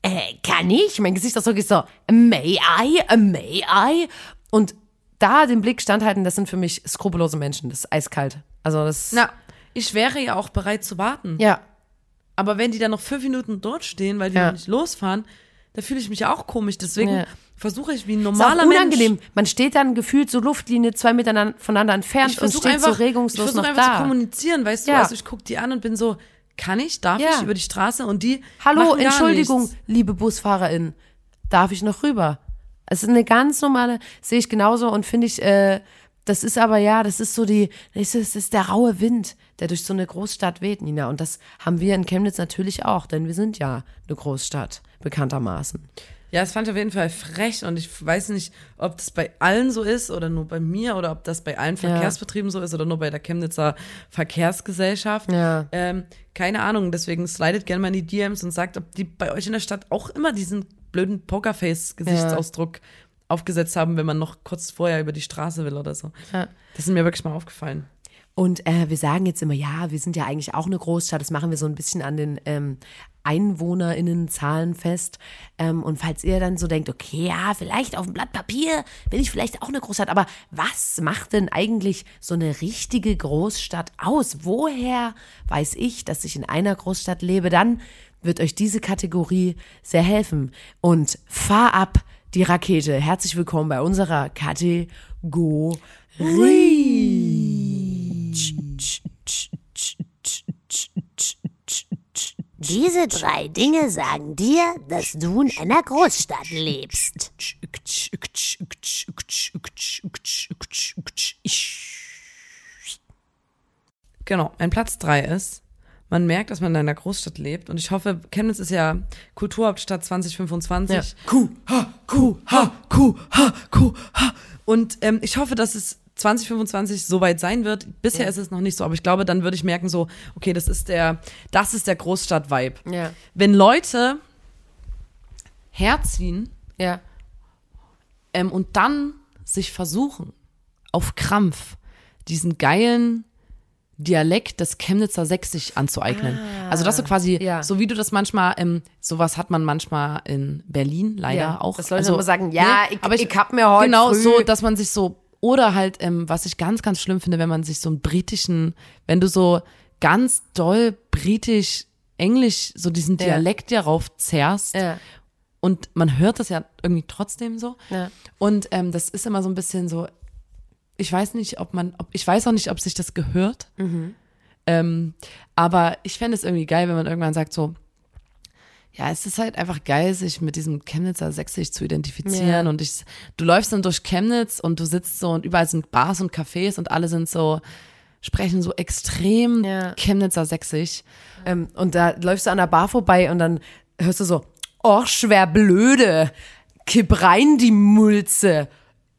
äh, kann ich? Mein Gesichtsausdruck ist so, may I, äh, may I? Und da den Blick standhalten, das sind für mich skrupellose Menschen. Das ist eiskalt. Also das. na, ich wäre ja auch bereit zu warten. ja. Aber wenn die dann noch fünf Minuten dort stehen, weil die Ja. noch nicht losfahren, da fühle ich mich ja auch komisch. Deswegen Ja. versuche ich wie ein Ist auch normaler unangenehm. Mensch. Man steht dann gefühlt so Luftlinie zwei Meter nan- voneinander entfernt Ich und steht einfach, so ich regungslos versuche noch einfach zu da. kommunizieren, weißt du? Ja. Also ich gucke die an und bin so, kann ich, darf ich über die Straße? Und die Hallo, Entschuldigung, liebe Busfahrerin. Darf ich noch rüber? Es ist eine ganz normale, sehe ich genauso und finde ich, äh, das ist aber ja, das ist so die, das ist, das ist der raue Wind, der durch so eine Großstadt weht, Nina. Und das haben wir in Chemnitz natürlich auch, denn wir sind ja eine Großstadt, bekanntermaßen. Ja, das fand ich auf jeden Fall frech und ich weiß nicht, ob das bei allen so ist oder nur bei mir oder ob das bei allen Verkehrsbetrieben so ist oder nur bei der Chemnitzer Verkehrsgesellschaft. Ja. Ähm, keine Ahnung, deswegen slidet gerne mal in die DMs und sagt, ob die bei euch in der Stadt auch immer diesen blöden Pokerface-Gesichtsausdruck aufgesetzt haben, wenn man noch kurz vorher über die Straße will oder so. Ja. Das ist mir wirklich mal aufgefallen. Und äh, wir sagen jetzt immer, ja, wir sind ja eigentlich auch eine Großstadt. Das machen wir so ein bisschen an den ähm, EinwohnerInnenzahlen fest. Ähm, und falls ihr dann so denkt, okay, ja, vielleicht auf dem Blatt Papier bin ich vielleicht auch eine Großstadt. Aber was macht denn eigentlich so eine richtige Großstadt aus? Woher weiß ich, dass ich in einer Großstadt lebe? Dann wird euch diese Kategorie sehr helfen. Und fahr ab die Rakete. Herzlich willkommen bei unserer Kategorie. Diese drei Dinge sagen dir, dass du in einer Großstadt lebst. Genau, mein Platz drei ist, man merkt, dass man in einer Großstadt lebt und ich hoffe, Chemnitz ist ja Kulturhauptstadt 2025. Ja. Kuh, ha, Kuh, ha, Kuh, ha, Kuh, ha. Und ähm, ich hoffe, dass es 2025 soweit sein wird. Bisher ist es noch nicht so, aber ich glaube, dann würde ich merken so, okay, das ist der, das ist der Großstadt-Vibe. Ja. Wenn Leute herziehen Ja. ähm, und dann sich versuchen, auf Krampf diesen geilen Dialekt des Chemnitzer Sächsisch anzueignen. also das so quasi, Ah, ja. so wie du das manchmal, ähm, sowas hat man manchmal in Berlin leider Ja, auch. dass Leute also, immer sagen, ja, ich- ich hab mir heute Genau, früh- so, dass man sich so, oder halt, ähm, was ich ganz, ganz schlimm finde, wenn man sich so einen britischen, wenn du so ganz doll britisch, englisch, so diesen Ja. Dialekt darauf zerrst Ja. und man hört das ja irgendwie trotzdem so. Ja. Und ähm, das ist immer so ein bisschen so, ich weiß nicht, ob man, ob, ich weiß auch nicht, ob sich das gehört. Ähm, aber ich fände es irgendwie geil, wenn man irgendwann sagt so, ja, es ist halt einfach geil, sich mit diesem Chemnitzer Sächsisch zu identifizieren. Ja. Und ich, du läufst dann durch Chemnitz und du sitzt so und überall sind Bars und Cafés und alle sind so, sprechen so extrem Ja. Chemnitzer Sächsisch. Ähm, und da läufst du an der Bar vorbei und dann hörst du so, oh, schwer blöde, kipp rein die Mulze,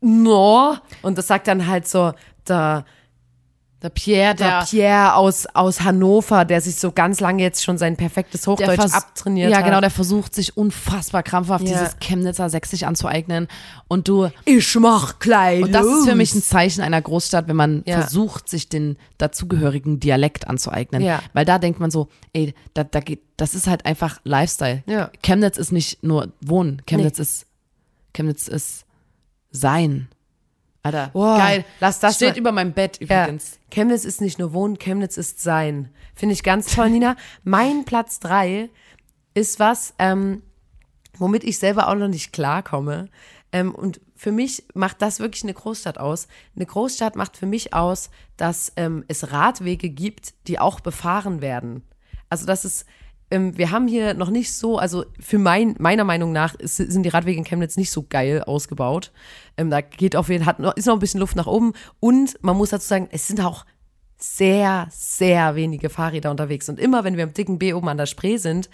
no. Und das sagt dann halt so, der Der Pierre, der der, Pierre aus, aus Hannover, der sich so ganz lange jetzt schon sein perfektes Hochdeutsch abtrainiert Ja, hat. genau, der versucht sich unfassbar krampfhaft Ja. dieses Chemnitzer Sächsisch anzueignen. Und du, ich mach klein. und das ist für mich ein Zeichen einer Großstadt, wenn man Ja. versucht, sich den dazugehörigen Dialekt anzueignen. Ja. Weil da denkt man so, ey, da, da geht, das ist halt einfach Lifestyle. Ja. Chemnitz ist nicht nur Wohnen. Chemnitz ist, Chemnitz ist Sein. Alter, Boah, geil. lass das Steht mal- über meinem Bett Ja. übrigens. Chemnitz ist nicht nur Wohnen, Chemnitz ist Sein. Finde ich ganz toll, Nina. mein Platz drei ist was, ähm, womit ich selber auch noch nicht klarkomme. Ähm, und für mich macht das wirklich eine Großstadt aus. Eine Großstadt macht für mich aus, dass ähm, es Radwege gibt, die auch befahren werden. Also das ist, ähm, wir haben hier noch nicht so, also für mein, meiner Meinung nach ist, sind die Radwege in Chemnitz nicht so geil ausgebaut. Ähm, da geht auf jeden Fall, noch, ist noch ein bisschen Luft nach oben. Und man muss dazu sagen, es sind auch sehr, sehr wenige Fahrräder unterwegs. Und immer, wenn wir am dicken B oben an der Spree sind,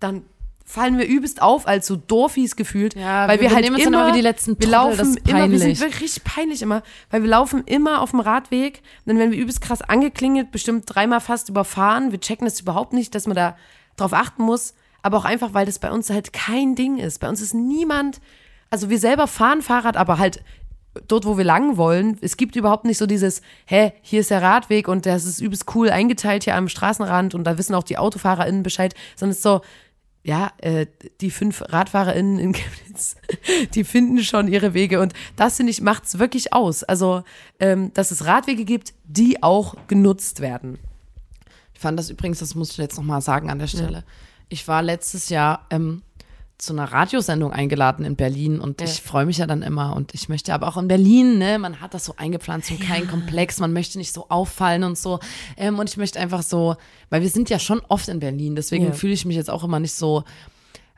dann fallen wir übelst auf als so Dorfis gefühlt, Ja, weil wir wir, halt immer, immer wie die letzten wir Trottel, laufen das ist immer, wir sind wirklich richtig peinlich immer, weil wir laufen immer auf dem Radweg, dann werden wir übelst krass angeklingelt, bestimmt dreimal fast überfahren, wir checken das überhaupt nicht, dass man da drauf achten muss, aber auch einfach, weil das bei uns halt kein Ding ist. Bei uns ist niemand, also wir selber fahren Fahrrad, aber halt dort, wo wir lang wollen, es gibt überhaupt nicht so dieses, hä, hier ist der Radweg und das ist übelst cool eingeteilt hier am Straßenrand und da wissen auch die AutofahrerInnen Bescheid, sondern es ist so, ja, äh, die fünf RadfahrerInnen in Chemnitz, die finden schon ihre Wege und das, finde ich, macht's wirklich aus. Also, ähm, dass es Radwege gibt, die auch genutzt werden. Ich fand das übrigens, das muss ich jetzt nochmal sagen an der Stelle. Ich war letztes Jahr ähm, zu einer Radiosendung eingeladen in Berlin und ich freue mich ja dann immer und ich möchte aber auch in Berlin, ne, man hat das so eingepflanzt und kein Komplex, man möchte nicht so auffallen und so. Ähm, und ich möchte einfach so, weil wir sind ja schon oft in Berlin, deswegen Ja. fühle ich mich jetzt auch immer nicht so,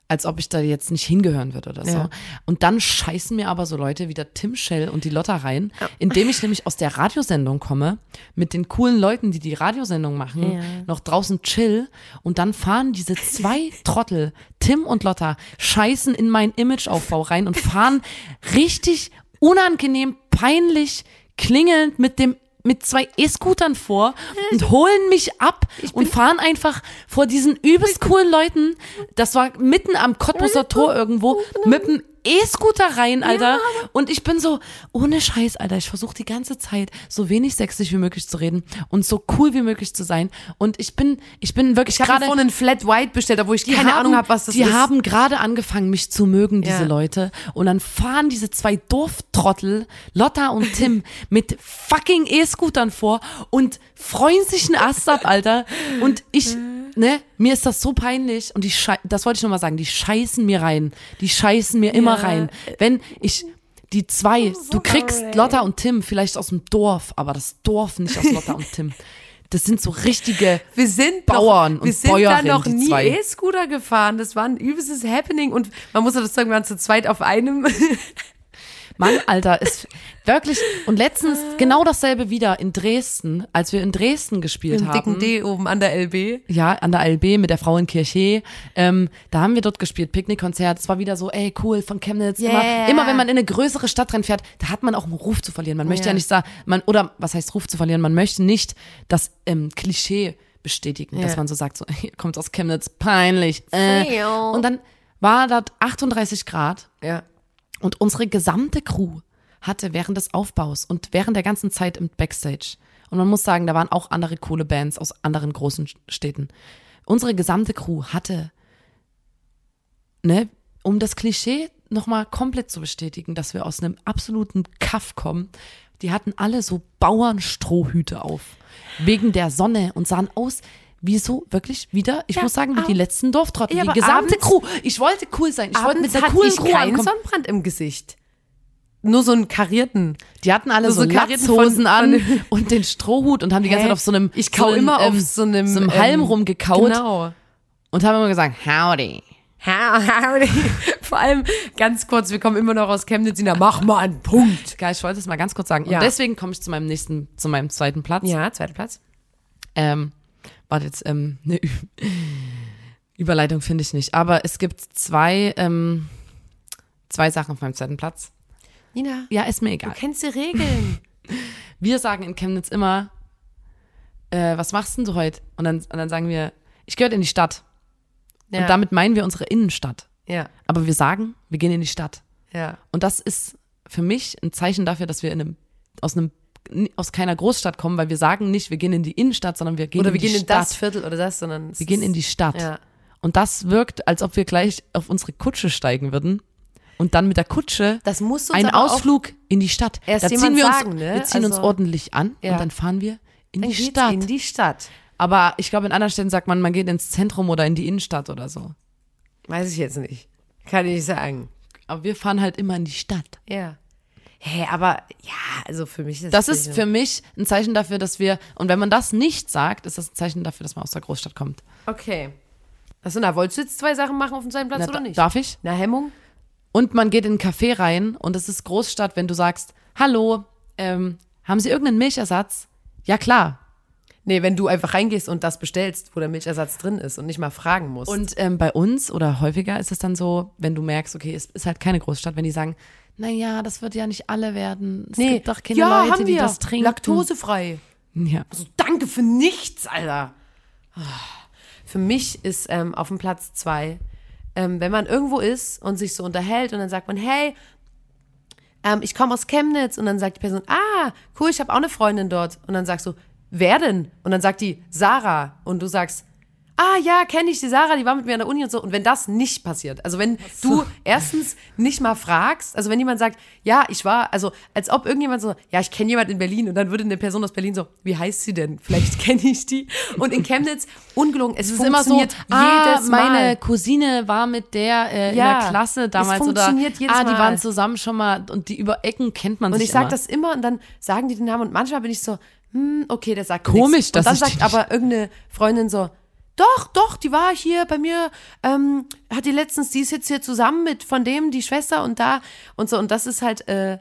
als ob ich da jetzt nicht hingehören würde oder so. Ja. Und dann scheißen mir aber so Leute wie der Tim Schell und die Lotta rein, indem ich nämlich aus der Radiosendung komme, mit den coolen Leuten, die die Radiosendung machen, noch draußen chill und dann fahren diese zwei Trottel, Tim und Lotta, scheißen in meinen Imageaufbau rein und fahren richtig unangenehm, peinlich, klingelnd mit dem mit zwei E-Scootern vor und holen mich ab und fahren einfach vor diesen übelst coolen Leuten. Das war mitten am Cottbuser Tor irgendwo mit dem E-Scooter rein, Alter. Und ich bin so, ohne Scheiß, Alter, ich versuche die ganze Zeit so wenig sächsisch wie möglich zu reden und so cool wie möglich zu sein. Und ich bin, ich bin wirklich Ich habe gerade vorhin einen Flat White bestellt, obwohl ich keine haben, Ahnung habe, was das die ist. haben gerade angefangen, mich zu mögen, diese Ja. Leute. Und dann fahren diese zwei Dorftrottel, Lotta und Tim, mit fucking E-Scootern vor und freuen sich einen Ast ab, Alter. Und ich, ne, mir ist das so peinlich. Und die schei das wollte ich nochmal sagen, die scheißen mir rein. Die scheißen mir immer rein. Wenn ich, die zwei, du kriegst Lotta und Tim vielleicht aus dem Dorf, aber das Dorf nicht aus Lotta und Tim. Das sind so richtige wir sind Bauern und wir sind Bäuerinnen, da noch nie. E-Scooter gefahren. Das war ein übelstes Happening und man muss das sagen, wir waren zu zweit auf einem. Mann, Alter, ist wirklich. Und letztens genau dasselbe wieder in Dresden, als wir in Dresden gespielt Im dicken haben. D oben an der LB. Ja, an der LB mit der Frauenkirche. Ähm, da haben wir dort gespielt, Picknickkonzert. Es war wieder so, ey, cool, von Chemnitz. Yeah. Immer, immer wenn man in eine größere Stadt reinfährt, da hat man auch einen Ruf zu verlieren. Man möchte Ja. ja nicht sagen, man, oder was heißt Ruf zu verlieren? Man möchte nicht das ähm, Klischee bestätigen, dass Ja. man so sagt, so, ihr kommt aus Chemnitz, peinlich. Äh. Und dann war dort 38 Grad Ja. Und unsere gesamte Crew hatte während des Aufbaus und während der ganzen Zeit im Backstage, und man muss sagen, da waren auch andere coole Bands aus anderen großen Städten. Unsere gesamte Crew hatte, ne, um das Klischee nochmal komplett zu bestätigen, dass wir aus einem absoluten Kaff kommen, die hatten alle so Bauernstrohhüte auf. Wegen der Sonne und sahen aus wie so wirklich wieder, ich Ja, muss sagen, wie die letzten Dorftrottel. Ja, die gesamte abends- Crew. Ich wollte cool sein. Ich wollte mit der coolen ich Crew keinen ankommen. Sonnenbrand im Gesicht. Nur so einen karierten. Die hatten alle So so, Latzhosen an und den Strohhut und haben die ganze Hä? Zeit auf so einem Ich kau so immer auf ähm, so einem, so einem ähm, Halm rumgekaut Genau. und haben immer gesagt, howdy. Vor allem ganz kurz, wir kommen immer noch aus Chemnitz. Ina, mach mal einen Punkt. Geil, ich wollte es mal ganz kurz sagen. Ja. Und deswegen komme ich zu meinem nächsten, zu meinem zweiten Platz. Ja, zweiter Platz. Ähm, warte jetzt, ähm, eine Ü Überleitung finde ich nicht. Aber es gibt zwei, ähm, zwei Sachen auf meinem zweiten Platz. Nina, Ja, ist mir du egal. kennst die Regeln. Wir sagen in Chemnitz immer äh, was machst denn du heute? Und dann, und dann sagen wir, ich gehöre in die Stadt. Ja. Und damit meinen wir unsere Innenstadt. Ja, Aber wir sagen, wir gehen in die Stadt. ja. Und das ist für mich ein Zeichen dafür, dass wir in einem, aus einem aus keiner Großstadt kommen, weil wir sagen nicht, wir gehen in die Innenstadt, sondern wir gehen Oder in wir die gehen in Stadt. das Viertel oder das, sondern wir gehen in die Stadt. Ja. Und das wirkt, als ob wir gleich auf unsere Kutsche steigen würden und dann mit der Kutsche Das muss uns einen Ausflug in die Stadt. erst da ziehen wir uns, sagen, ne? wir ziehen uns Also- ordentlich an Ja. und dann fahren wir in Dann die Stadt. in die Stadt. Aber ich glaube, in anderen Städten sagt man, man geht ins Zentrum oder in die Innenstadt oder so. Weiß ich jetzt nicht. Kann ich nicht sagen. Aber wir fahren halt immer in die Stadt. Ja. Hä, aber ja, also für mich ist Das ist für mich ein Zeichen dafür, dass wir, und wenn man das nicht sagt, ist das ein Zeichen dafür, dass man aus der Großstadt kommt. Okay. Achso, na, wolltest du jetzt zwei Sachen machen auf dem zweiten Platz Na, oder da- nicht? Darf ich? Na, Hemmung? Und man geht in ein Café rein und es ist Großstadt, wenn du sagst, hallo, ähm, haben Sie irgendeinen Milchersatz? Ja, klar. Nee, wenn du einfach reingehst und das bestellst, wo der Milchersatz drin ist und nicht mal fragen musst. Und ähm, bei uns oder häufiger ist es dann so, wenn du merkst, okay, es ist halt keine Großstadt, wenn die sagen, naja, das wird ja nicht alle werden. Es gibt doch keine ja, Leute, haben die das trinken. Laktosefrei. Ja. Also danke für nichts, Alter. Ah. Für mich ist ähm, auf dem Platz zwei, ähm, wenn man irgendwo ist und sich so unterhält und dann sagt man, hey, ähm, ich komme aus Chemnitz und dann sagt die Person, ah, cool, ich habe auch eine Freundin dort. Und dann sagst du, wer denn? Und dann sagt die, Sarah. Und du sagst, ah ja, kenne ich die Sarah, die war mit mir an der Uni und so. Und wenn das nicht passiert, also wenn du erstens nicht mal fragst, also wenn jemand sagt, ja, ich war, also als ob irgendjemand so, ja, ich kenne jemand in Berlin und dann würde eine Person aus Berlin so, wie heißt sie denn? Vielleicht kenne ich die. Und in Chemnitz, ungelogen, es, Es ist immer so, ah, jedes Mal. meine Cousine war mit der äh, in Ja, der Klasse damals es oder funktioniert jedes ah, die Mal. waren zusammen schon mal und die über Ecken kennt man Und sich ich sage das immer und dann sagen die den Namen und manchmal bin ich so, hm, okay, der sagt Komisch, nichts. Und dann sagt aber irgendeine Freundin so, doch, doch, die war hier bei mir, ähm, hat die letztens, die ist jetzt hier zusammen mit von dem, die Schwester und da und so. Und das ist halt, äh,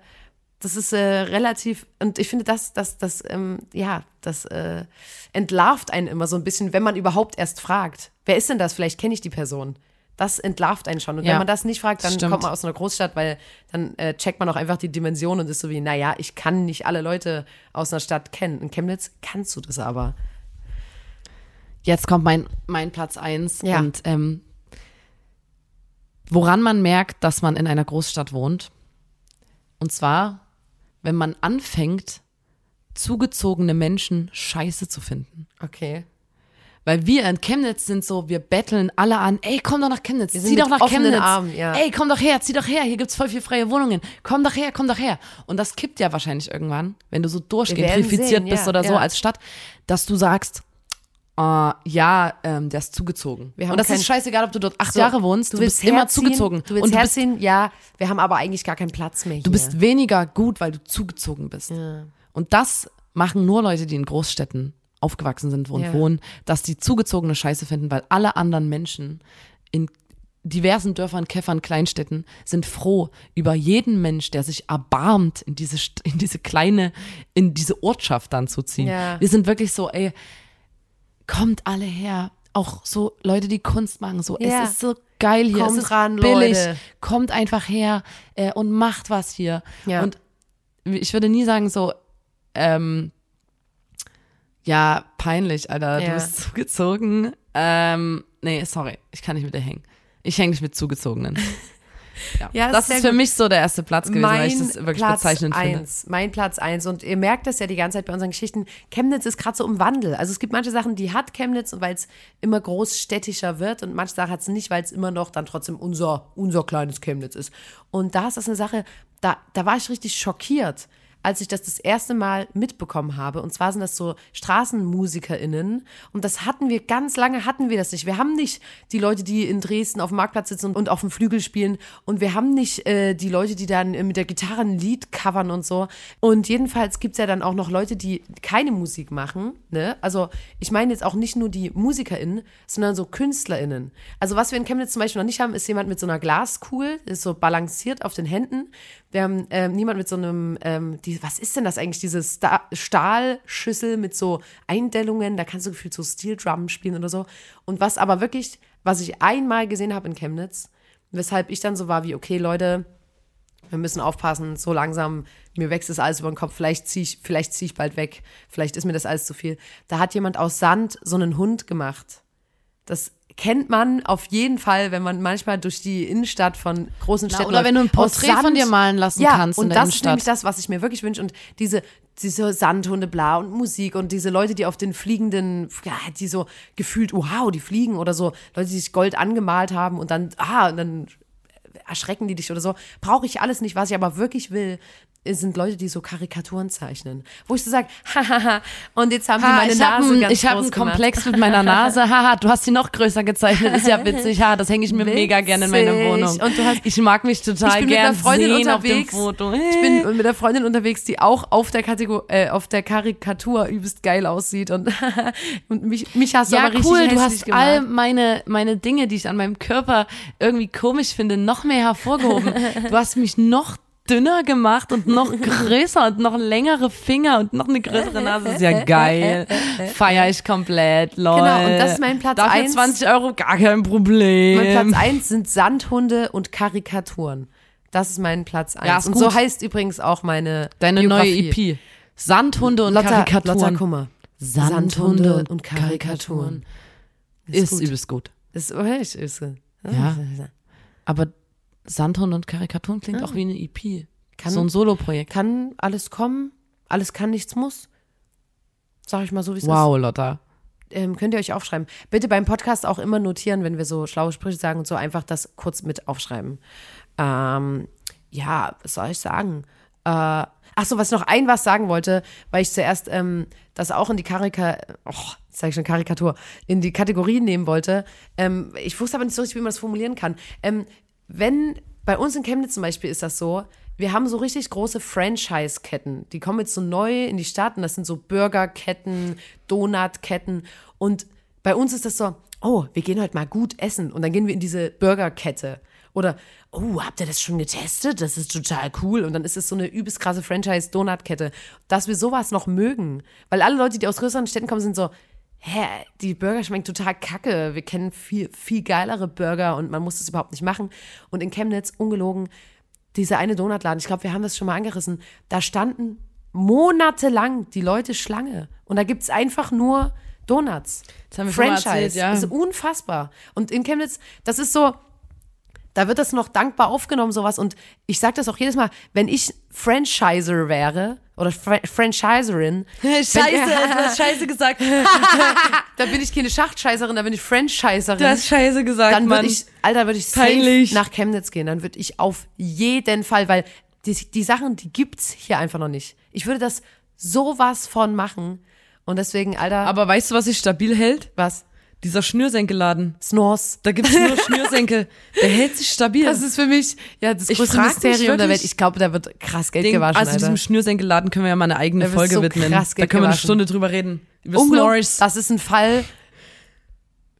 das ist äh, relativ, und ich finde, das, das, das, ähm, ja, das äh, entlarvt einen immer so ein bisschen, wenn man überhaupt erst fragt. Wer ist denn das? Vielleicht kenne ich die Person. Das entlarvt einen schon. Und Ja, wenn man das nicht fragt, dann stimmt. kommt man aus einer Großstadt, weil dann äh, checkt man auch einfach die Dimension und ist so wie, naja, ich kann nicht alle Leute aus einer Stadt kennen. In Chemnitz kannst du das aber. Jetzt kommt mein, mein Platz eins Ja. und ähm, woran man merkt, dass man in einer Großstadt wohnt. Und zwar, wenn man anfängt, zugezogene Menschen scheiße zu finden. Okay. Weil wir in Chemnitz sind so, wir betteln alle an, ey, komm doch nach Chemnitz, zieh doch nach Chemnitz. Armen, ja. Ey, komm doch her, zieh doch her, hier gibt's voll viel freie Wohnungen. Komm doch her, komm doch her. Und das kippt ja wahrscheinlich irgendwann, wenn du so durchgentrifiziert bist ja, oder so ja. als Stadt, dass du sagst, äh, ja, ähm, der ist zugezogen. Wir haben Und das ist scheißegal, ob du dort acht So, Jahre wohnst, du, willst bist immer herziehen, zugezogen. Du willst und du bist, herziehen, ja, wir haben aber eigentlich gar keinen Platz mehr hier. du bist weniger gut, weil du zugezogen bist. Und das machen nur Leute, die in Großstädten aufgewachsen sind und Ja. wohnen, dass die zugezogene Scheiße finden, weil alle anderen Menschen in diversen Dörfern, Käffern, Kleinstädten sind froh über jeden Mensch, der sich erbarmt, in diese, in diese kleine, in diese Ortschaft dann zu ziehen. Ja. Wir sind wirklich so, ey, kommt alle her. Auch so Leute, die Kunst machen, so, Ja. es ist so geil hier, Kommt es ist ran, billig, Leute. kommt einfach her äh, und macht was hier. Ja. Und ich würde nie sagen so, ähm, ja, peinlich, Alter, Ja. du bist zugezogen. Ähm, nee, sorry, ich kann nicht mit dir hängen. Ich hänge nicht mit Zugezogenen. Ja, Ja, das ist für gut. mich so der erste Platz gewesen, weil ich mein das wirklich Platz bezeichnend finde. eins, Mein Platz eins. Und ihr merkt das ja die ganze Zeit bei unseren Geschichten. Chemnitz ist gerade so im Wandel. Also es gibt manche Sachen, die hat Chemnitz, weil es immer großstädtischer wird. Und manche Sachen hat es nicht, weil es immer noch dann trotzdem unser, unser kleines Chemnitz ist. Und da ist das eine Sache, da, da war ich richtig schockiert als ich das das erste Mal mitbekommen habe. Und zwar sind das so StraßenmusikerInnen. Und das hatten wir, ganz lange hatten wir das nicht. Wir haben nicht die Leute, die in Dresden auf dem Marktplatz sitzen und, auf dem Flügel spielen. Und wir haben nicht äh, die Leute, die dann äh, mit der Gitarre ein Lied covern und so. Und jedenfalls gibt's ja dann auch noch Leute, die keine Musik machen. Ne? Also ich meine jetzt auch nicht nur die MusikerInnen, sondern so KünstlerInnen. Also was wir in Chemnitz zum Beispiel noch nicht haben, ist jemand mit so einer Glaskugel, ist so balanciert auf den Händen. Wir haben ähm, niemand mit so einem, ähm, die, was ist denn das eigentlich, diese Sta Stahlschüssel mit so Eindellungen, da kannst du gefühlt so Steel Drum spielen oder so. Und was aber wirklich, was ich einmal gesehen habe in Chemnitz, weshalb ich dann so war wie, okay, Leute, wir müssen aufpassen, so langsam, mir wächst das alles über den Kopf, vielleicht ziehe ich, zieh ich bald weg, vielleicht ist mir das alles zu viel. Da hat jemand aus Sand so einen Hund gemacht. Das kennt man auf jeden Fall, wenn man manchmal durch die Innenstadt von großen Na, Städten oder läuft. wenn du ein Porträt von dir malen lassen ja, kannst in und der das ist Innenstadt. nämlich das, was ich mir wirklich wünsche und diese diese Sandhunde bla und Musik und diese Leute, die auf den fliegenden, ja, die so gefühlt, wow, die fliegen oder so, Leute, die sich Gold angemalt haben und dann, ah, und dann erschrecken die dich oder so. Brauche ich alles nicht. Was ich aber wirklich will, sind Leute, die so Karikaturen zeichnen. Wo ich so sage, hahaha, und jetzt haben die Ha, meine ich habe Nase einen, ganz ich hab groß einen gemacht. Komplex mit meiner Nase. Haha, du hast sie noch größer gezeichnet. Ist ja witzig. Ha, das hänge ich mir mega gerne in meine Witzig. Wohnung. Und du hast- ich mag mich total ich bin mit gern einer Freundin sehen unterwegs. auf dem Foto. Ich bin mit einer Freundin unterwegs, die auch auf der, Kategor äh, auf der Karikatur übelst geil aussieht und, und mich, mich hast du ja, aber richtig cool, du hässlich hast gemacht. all meine, meine Dinge, die ich an meinem Körper irgendwie komisch finde, noch mehr hervorgehoben. Du hast mich noch dünner gemacht und noch größer und noch längere Finger und noch eine größere Nase. Ist ja geil. Feier ich komplett, Leute. Genau, und das ist mein Platz Dafür eins. 20 Euro, gar kein Problem. Mein Platz eins sind Sandhunde und Karikaturen. Das ist mein Platz eins. Ja, ist und gut. so heißt übrigens auch meine Deine Biografie. neue EP. Sandhunde und Lotta, Karikaturen. Lotta Kummer. Sandhunde und Karikaturen. Ist, gut. übelst gut. Ist, oh, ich, ist, Ja. Aber Sandhunde und Karikaturen klingt auch wie eine EP. Kann- so ein Soloprojekt. Kann alles kommen, alles kann, nichts muss. Sag ich mal so, wie es ist. Wow, Lotta. ähm, könnt ihr euch aufschreiben. Bitte beim Podcast auch immer notieren, wenn wir so schlaue Sprüche sagen und so, einfach das kurz mit aufschreiben. Ähm, ja, was soll ich sagen? Äh, ach so, was ich noch ein was sagen wollte, weil ich zuerst ähm, das auch in die Karika, oh, jetzt sage ich schon Karikatur, in die Kategorie nehmen wollte. Ähm, ich wusste aber nicht so richtig, wie man das formulieren kann. Ähm, wenn, bei uns in Chemnitz zum Beispiel ist das so, wir haben so richtig große Franchise-Ketten. Die kommen jetzt so neu in die Stadt und das sind so Burgerketten, Donutketten. Und bei uns ist das so, oh, wir gehen heute mal gut essen. Und dann gehen wir in diese Burgerkette. Oder, oh, habt ihr das schon getestet? Das ist total cool. Und dann ist es so eine übelst krasse Franchise-Donutkette. Dass wir sowas noch mögen. Weil alle Leute, die aus größeren Städten kommen, sind so, hä, die Burger schmecken total kacke. Wir kennen viel, viel geilere Burger und man muss das überhaupt nicht machen. Und in Chemnitz, ungelogen, dieser eine Donutladen, ich glaube, wir haben das schon mal angerissen, da standen monatelang die Leute Schlange. Und da gibt's einfach nur Donuts. Das haben wir schon mal Franchise. erzählt, ja. Das ist unfassbar. Und in Chemnitz, das ist so, da wird das noch dankbar aufgenommen, sowas. Und ich sage das auch jedes Mal, wenn ich Franchiser wäre oder Fra Franchiserin, Scheiße, du hast Scheiße gesagt. da bin ich keine Schachtscheißerin, da bin ich Franchiserin. Du hast Scheiße gesagt, dann würde ich, Alter, würde ich safe nach Chemnitz gehen. Dann würde ich auf jeden Fall, weil die, die Sachen, die gibt's hier einfach noch nicht. Ich würde das sowas von machen. Und deswegen, Alter, Aber weißt du, was sich stabil hält? was? Dieser Schnürsenkelladen. Snores. Da gibt's nur Schnürsenkel. Der hält sich stabil. Das ist für mich ja das Ich größte Mysterium der Welt. Ich glaube, da wird krass Geld Den, gewaschen, also Alter. diesem Schnürsenkelladen können wir ja mal eine eigene Folge so widmen. krass Da können wir eine. Stunde drüber reden. Über. Snores. Das ist ein Fall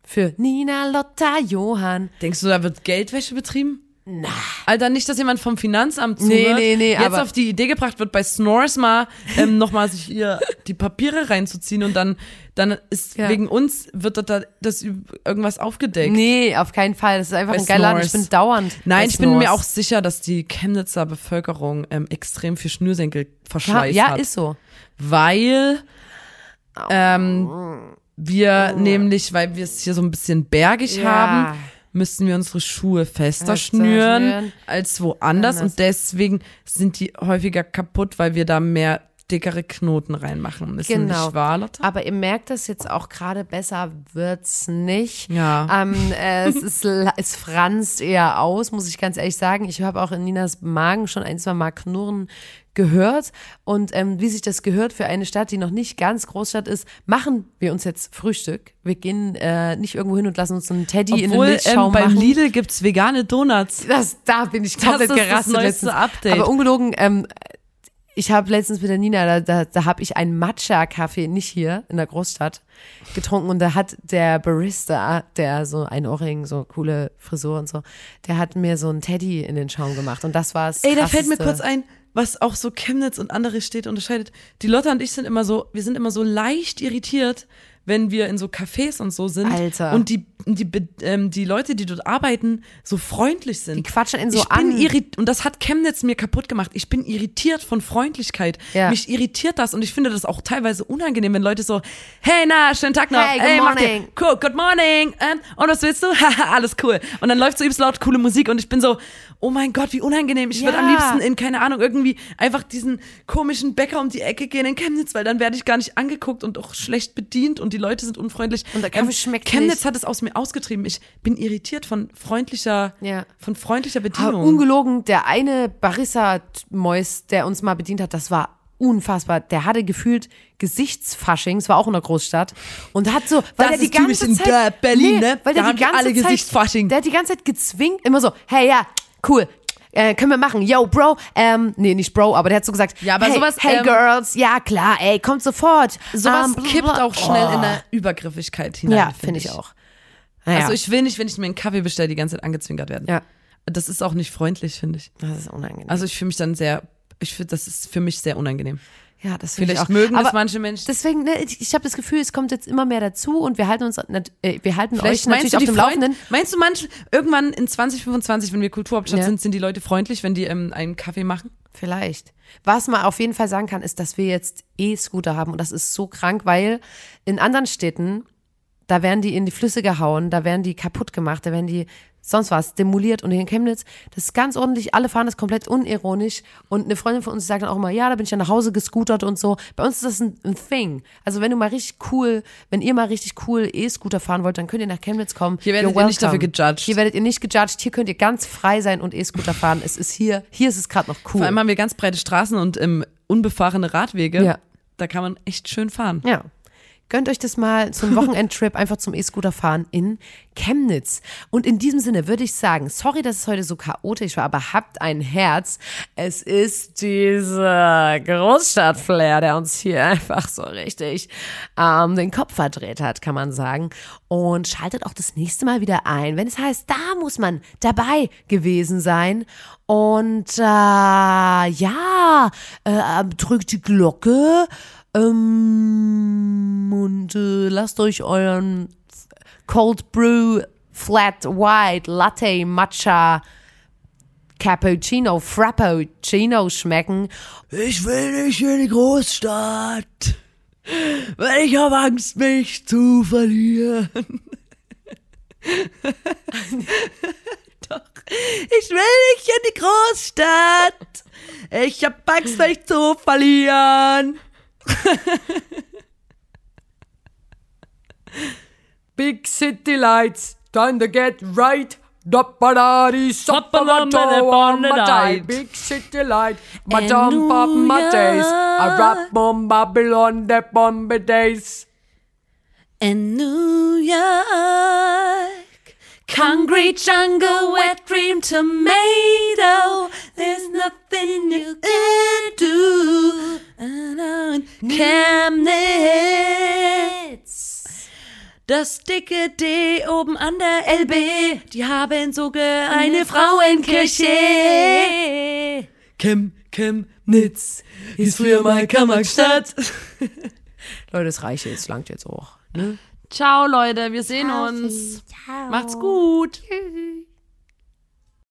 für Nina, Lotta, Johann. Denkst du, da wird Geldwäsche betrieben? Na. Alter, nicht, dass jemand vom Finanzamt Nee, zuhört, nee, nee, jetzt aber- auf die Idee gebracht wird, bei Snores mal ähm, nochmal sich ihr die Papiere reinzuziehen und dann, dann ist Ja. wegen uns wird da das irgendwas aufgedeckt. Nee, auf keinen Fall. Das ist einfach Bei ein geiler Laden. Ich bin dauernd. Nein, ich bin mir auch sicher, dass die Chemnitzer Bevölkerung ähm, extrem viel ja, Schnürsenkelverschleiß ja, hat. ist so. weil ähm, wir nämlich, weil wir es hier so ein bisschen bergig Ja. haben, müssen wir unsere Schuhe fester Fester schnüren schnüren. als woanders Anders. und deswegen sind die häufiger kaputt, weil wir da mehr dickere Knoten reinmachen müssen. Genau. Nicht wahr, Lotte? Aber ihr merkt das jetzt auch gerade besser wird's nicht. Ja. Ähm, äh, es, ist, es franzt eher aus, muss ich ganz ehrlich sagen. Ich habe auch in Ninas Magen schon ein, zwei Mal Knurren gehört. Und ähm, wie sich das gehört für eine Stadt, die noch nicht ganz Großstadt ist, machen wir uns jetzt Frühstück. Wir gehen äh, nicht irgendwo hin und lassen uns einen Teddy in den Obwohl Milchschaum ähm, beim machen. Lidl gibt's vegane Donuts. Das, da bin ich komplett ist das gerastet neueste letztens. Update. Aber ungelogen, ähm, ich habe letztens mit der Nina, da, da, da habe ich einen Matcha-Kaffee, nicht hier in der Großstadt, getrunken und da hat der Barista, der so ein Ohrring, so coole Frisur und so, der hat mir so einen Teddy in den Schaum gemacht und das war's. Ey, da fällt mir kurz ein, was auch so Chemnitz und andere Städte unterscheidet. Die Lotta und ich sind immer so, wir sind immer so leicht irritiert, wenn wir in so Cafés und so sind Alter. und die die, ähm, die Leute, die dort arbeiten, so freundlich sind. Die quatschen ihn so ich bin an. irrit und das hat Chemnitz mir kaputt gemacht. Ich bin irritiert von Freundlichkeit. Ja. Mich irritiert das und ich finde das auch teilweise unangenehm, wenn Leute so, hey, na, schönen Tag noch. Hey, good dir- morning. Cool, good morning. Ähm, und was willst du? Haha, alles cool. Und dann läuft so übelst laut coole Musik und ich bin so, oh mein Gott, wie unangenehm. Ich würde am Ja. liebsten in, keine Ahnung, irgendwie einfach diesen komischen Bäcker um die Ecke gehen in Chemnitz, weil dann werde ich gar nicht angeguckt und auch schlecht bedient und die Leute sind unfreundlich. Und der Kaffee schmeckt Chemnitz nicht. hat es aus mir ausgetrieben. Ich bin irritiert von freundlicher, Ja. von freundlicher Aber Bedienung. ungelogen, der eine Barissa-Mäus, der uns mal bedient hat, das war unfassbar. Der hatte gefühlt Gesichtsfasching, es war auch in der Großstadt und hat so, weil Das er die ganze in Zeit, der Berlin, ne? weil Da der haben die ganze alle Zeit, Gesichtsfasching. Der hat die ganze Zeit gezwingt, immer so, hey ja, cool. Äh, können wir machen, yo, Bro, ähm, nee, nicht Bro, aber der hat so gesagt, Ja, aber hey, sowas, hey ähm, Girls, ja klar, ey, kommt sofort. Sowas Ähm, bla, kippt auch schnell in Oh. der Übergriffigkeit hinein. Ja, finde ich auch. Naja, Also ich will nicht, wenn ich mir einen Kaffee bestelle, die ganze Zeit angezwinkert werden. ja, Das ist auch nicht freundlich, finde ich. das ist unangenehm. Also ich fühle mich dann sehr, ich finde, das ist für mich sehr unangenehm. Ja, das finde ich Vielleicht auch. mögen das Aber manche Menschen. Deswegen, ne, ich, habe das Gefühl, es kommt jetzt immer mehr dazu und wir halten uns, äh, wir halten Vielleicht euch natürlich auf dem Freund, Laufenden. Meinst du manche, irgendwann in 2025, wenn wir Kulturhauptstadt Ja. sind, sind die Leute freundlich, wenn die ähm, einen Kaffee machen? Vielleicht. Was man auf jeden Fall sagen kann, ist, dass wir jetzt E-Scooter haben und das ist so krank, weil in anderen Städten, da werden die in die Flüsse gehauen, da werden die kaputt gemacht, da werden die sonst was demoliert und hier in Chemnitz, das ist ganz ordentlich, alle fahren das komplett unironisch und eine Freundin von uns sagt dann auch immer, ja, da bin ich ja nach Hause gescootert und so. Bei uns ist das ein, ein Thing. Also wenn du mal richtig cool, wenn ihr mal richtig cool E-Scooter fahren wollt, dann könnt ihr nach Chemnitz kommen. Hier werdet ihr nicht dafür gejudged. Hier werdet ihr nicht gejudged, hier könnt ihr ganz frei sein und E-Scooter fahren. Es ist hier, hier ist es gerade noch cool. Vor allem haben wir ganz breite Straßen und ähm, unbefahrene Radwege. Ja. Da kann man echt schön fahren. Ja. Gönnt euch das mal zum Wochenendtrip einfach zum E-Scooter fahren in Chemnitz. Und in diesem Sinne würde ich sagen, sorry, dass es heute so chaotisch war, aber habt ein Herz. Es ist dieser Großstadtflair, der uns hier einfach so richtig ähm, den Kopf verdreht hat, kann man sagen. Und schaltet auch das nächste Mal wieder ein, wenn es heißt, da muss man dabei gewesen sein. Und äh, ja, äh, drückt die Glocke. Ähm, und äh, lasst euch euren Cold Brew Flat White Latte Matcha Cappuccino Frappuccino schmecken. Ich will nicht in die Großstadt, weil ich habe Angst, mich zu verlieren. Doch, ich will nicht in die Großstadt. Ich habe Angst, mich zu verlieren. Big City Lights, time to get right. Doppadadi, Soppadam, Big City Light, my jump up my days. I rap on Babylon, the Bombay days. In New York, concrete jungle, wet dream tomato. There's nothing you can do. And Chemnitz. Das dicke D oben an der LB, die haben sogar eine Frauenkirche. Chem, Chemnitz ist früher mal Kammerstadt. Leute, das reicht jetzt, langt jetzt auch. Ne? Ciao, Leute, wir sehen uns. Macht's gut. Tschüss.